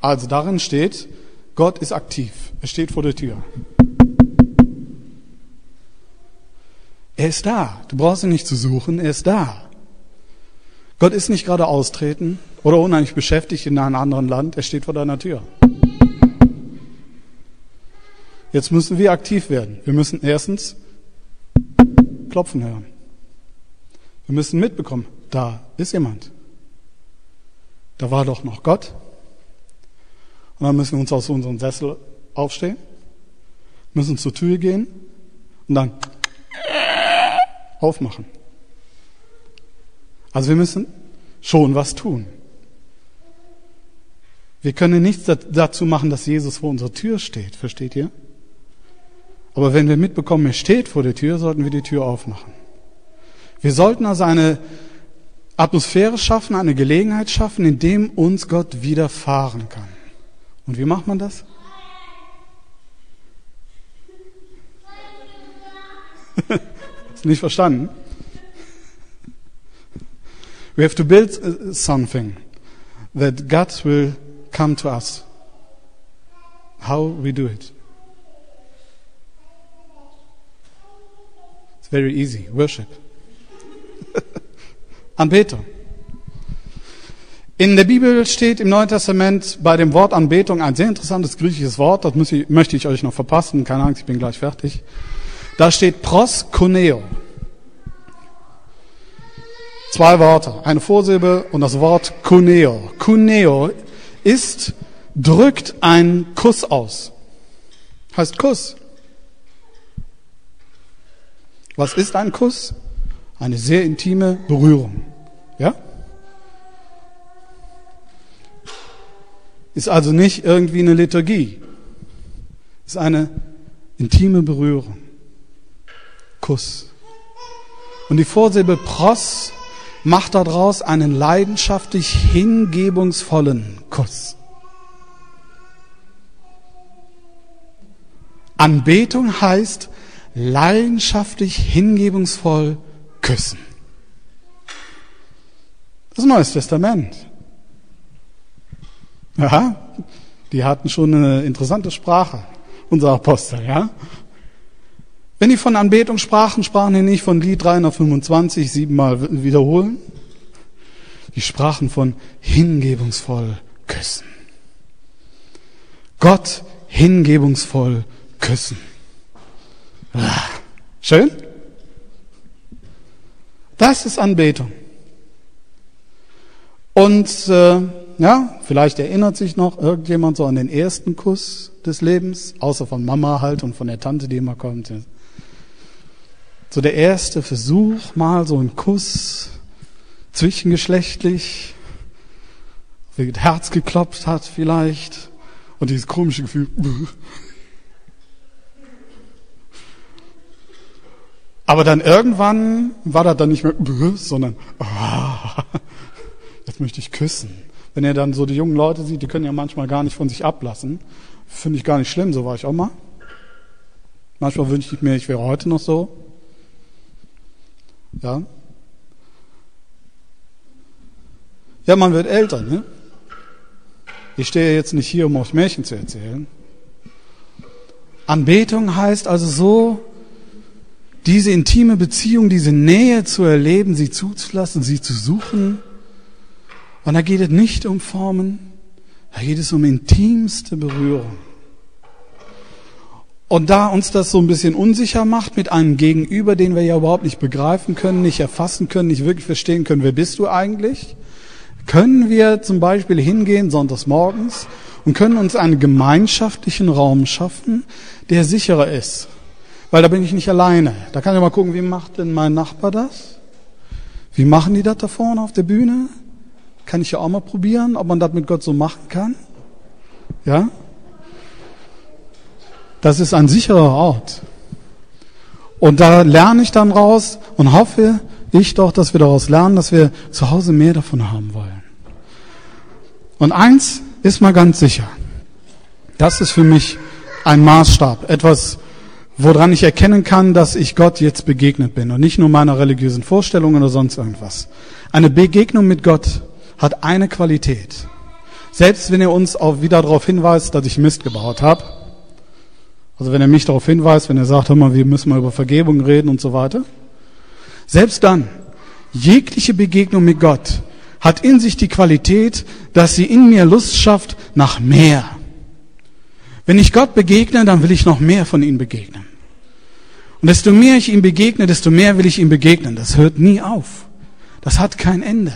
Also darin steht, Gott ist aktiv. Er steht vor der Tür. Er ist da. Du brauchst ihn nicht zu suchen. Er ist da. Gott ist nicht gerade austreten oder unheimlich beschäftigt in einem anderen Land. Er steht vor deiner Tür. Jetzt müssen wir aktiv werden. Wir müssen erstens klopfen hören. Wir müssen mitbekommen, da ist jemand. Da war doch noch Gott. Und dann müssen wir uns aus unserem Sessel aufstehen, müssen zur Tür gehen und dann aufmachen. Also wir müssen schon was tun. Wir können nichts dazu machen, dass Jesus vor unserer Tür steht, versteht ihr? Aber wenn wir mitbekommen, er steht vor der Tür, sollten wir die Tür aufmachen. Wir sollten also eine Atmosphäre schaffen, eine Gelegenheit schaffen, in dem uns Gott widerfahren kann. Und wie macht man das? Nicht verstanden? We have to build something that God will come to us. How we do it. Very easy. Worship. Anbetung. In der Bibel steht im Neuen Testament bei dem Wort Anbetung ein sehr interessantes griechisches Wort, das ich, möchte ich euch noch verpassen, keine Angst, ich bin gleich fertig. Da steht proskuneo. Zwei Worte, eine Vorsilbe und das Wort kuneo. Kuneo ist, drückt einen Kuss aus. Heißt Kuss. Was ist ein Kuss? Eine sehr intime Berührung. Ja? Ist also nicht irgendwie eine Liturgie. Ist eine intime Berührung. Kuss. Und die Vorsilbe pros macht daraus einen leidenschaftlich hingebungsvollen Kuss. Anbetung heißt leidenschaftlich hingebungsvoll küssen. Das Neues Testament. Ja, die hatten schon eine interessante Sprache, unsere Apostel, ja. Wenn die von Anbetung sprachen, sprachen die nicht von Lied 325 siebenmal wiederholen. Die sprachen von hingebungsvoll küssen. Gott hingebungsvoll küssen. Schön? Das ist Anbetung. Und äh, Ja, vielleicht erinnert sich noch irgendjemand so an den ersten Kuss des Lebens, außer von Mama halt und von der Tante, die immer kommt. So der erste Versuch, mal so ein Kuss zwischengeschlechtlich, wie das Herz geklopft hat vielleicht und dieses komische Gefühl. Aber dann irgendwann war das dann nicht mehr, sondern ah, jetzt möchte ich küssen. Wenn ihr dann so die jungen Leute sieht, die können ja manchmal gar nicht von sich ablassen. Finde ich gar nicht schlimm, so war ich auch mal. Manchmal wünschte ich mir, ich wäre heute noch so. Ja. Ja, man wird älter, ne? Ich stehe jetzt nicht hier, um euch Märchen zu erzählen. Anbetung heißt also so, diese intime Beziehung, diese Nähe zu erleben, sie zuzulassen, sie zu suchen. Und da geht es nicht um Formen, da geht es um intimste Berührung. Und da uns das so ein bisschen unsicher macht mit einem Gegenüber, den wir ja überhaupt nicht begreifen können, nicht erfassen können, nicht wirklich verstehen können, wer bist du eigentlich, können wir zum Beispiel hingehen sonntags morgens und können uns einen gemeinschaftlichen Raum schaffen, der sicherer ist. Weil da bin ich nicht alleine. Da kann ich mal gucken, wie macht denn mein Nachbar das? Wie machen die das da vorne auf der Bühne? Kann ich ja auch mal probieren, ob man das mit Gott so machen kann. Ja? Das ist ein sicherer Ort. Und da lerne ich dann raus und hoffe ich doch, dass wir daraus lernen, dass wir zu Hause mehr davon haben wollen. Und eins ist mal ganz sicher. Das ist für mich ein Maßstab, etwas, woran ich erkennen kann, dass ich Gott jetzt begegnet bin und nicht nur meiner religiösen Vorstellung oder sonst irgendwas. Eine Begegnung mit Gott hat eine Qualität. Selbst wenn er uns auch wieder darauf hinweist, dass ich Mist gebaut habe, also wenn er mich darauf hinweist, wenn er sagt, hör mal, wir müssen mal über Vergebung reden und so weiter, selbst dann, jegliche Begegnung mit Gott hat in sich die Qualität, dass sie in mir Lust schafft nach mehr. Wenn ich Gott begegne, dann will ich noch mehr von ihm begegnen. Und desto mehr ich ihm begegne, desto mehr will ich ihm begegnen. Das hört nie auf. Das hat kein Ende.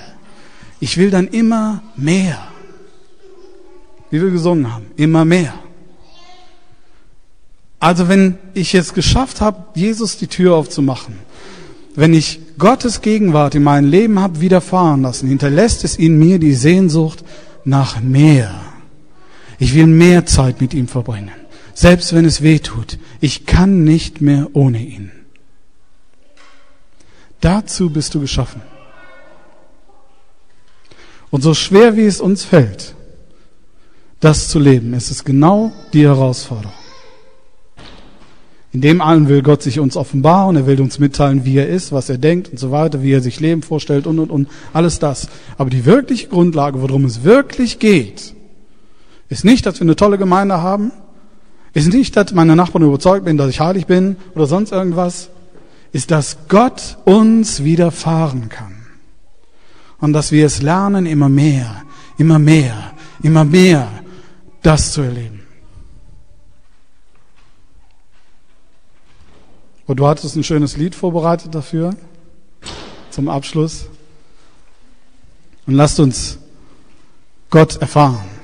Ich will dann immer mehr. Wie wir gesungen haben, immer mehr. Also wenn ich jetzt geschafft habe, Jesus die Tür aufzumachen, wenn ich Gottes Gegenwart in meinem Leben habe widerfahren lassen, hinterlässt es in mir die Sehnsucht nach mehr. Ich will mehr Zeit mit ihm verbringen, selbst wenn es weh tut. Ich kann nicht mehr ohne ihn. Dazu bist du geschaffen. Und so schwer wie es uns fällt, das zu leben, ist es genau die Herausforderung. In dem allen will Gott sich uns offenbaren, er will uns mitteilen, wie er ist, was er denkt und so weiter, wie er sich Leben vorstellt und und und alles das. Aber die wirkliche Grundlage, worum es wirklich geht, ist nicht, dass wir eine tolle Gemeinde haben. Ist nicht, dass meine Nachbarn überzeugt bin, dass ich heilig bin oder sonst irgendwas. Ist, dass Gott uns widerfahren kann. Und dass wir es lernen, immer mehr, immer mehr, immer mehr das zu erleben. Und du hattest ein schönes Lied vorbereitet dafür, zum Abschluss. Und lasst uns Gott erfahren.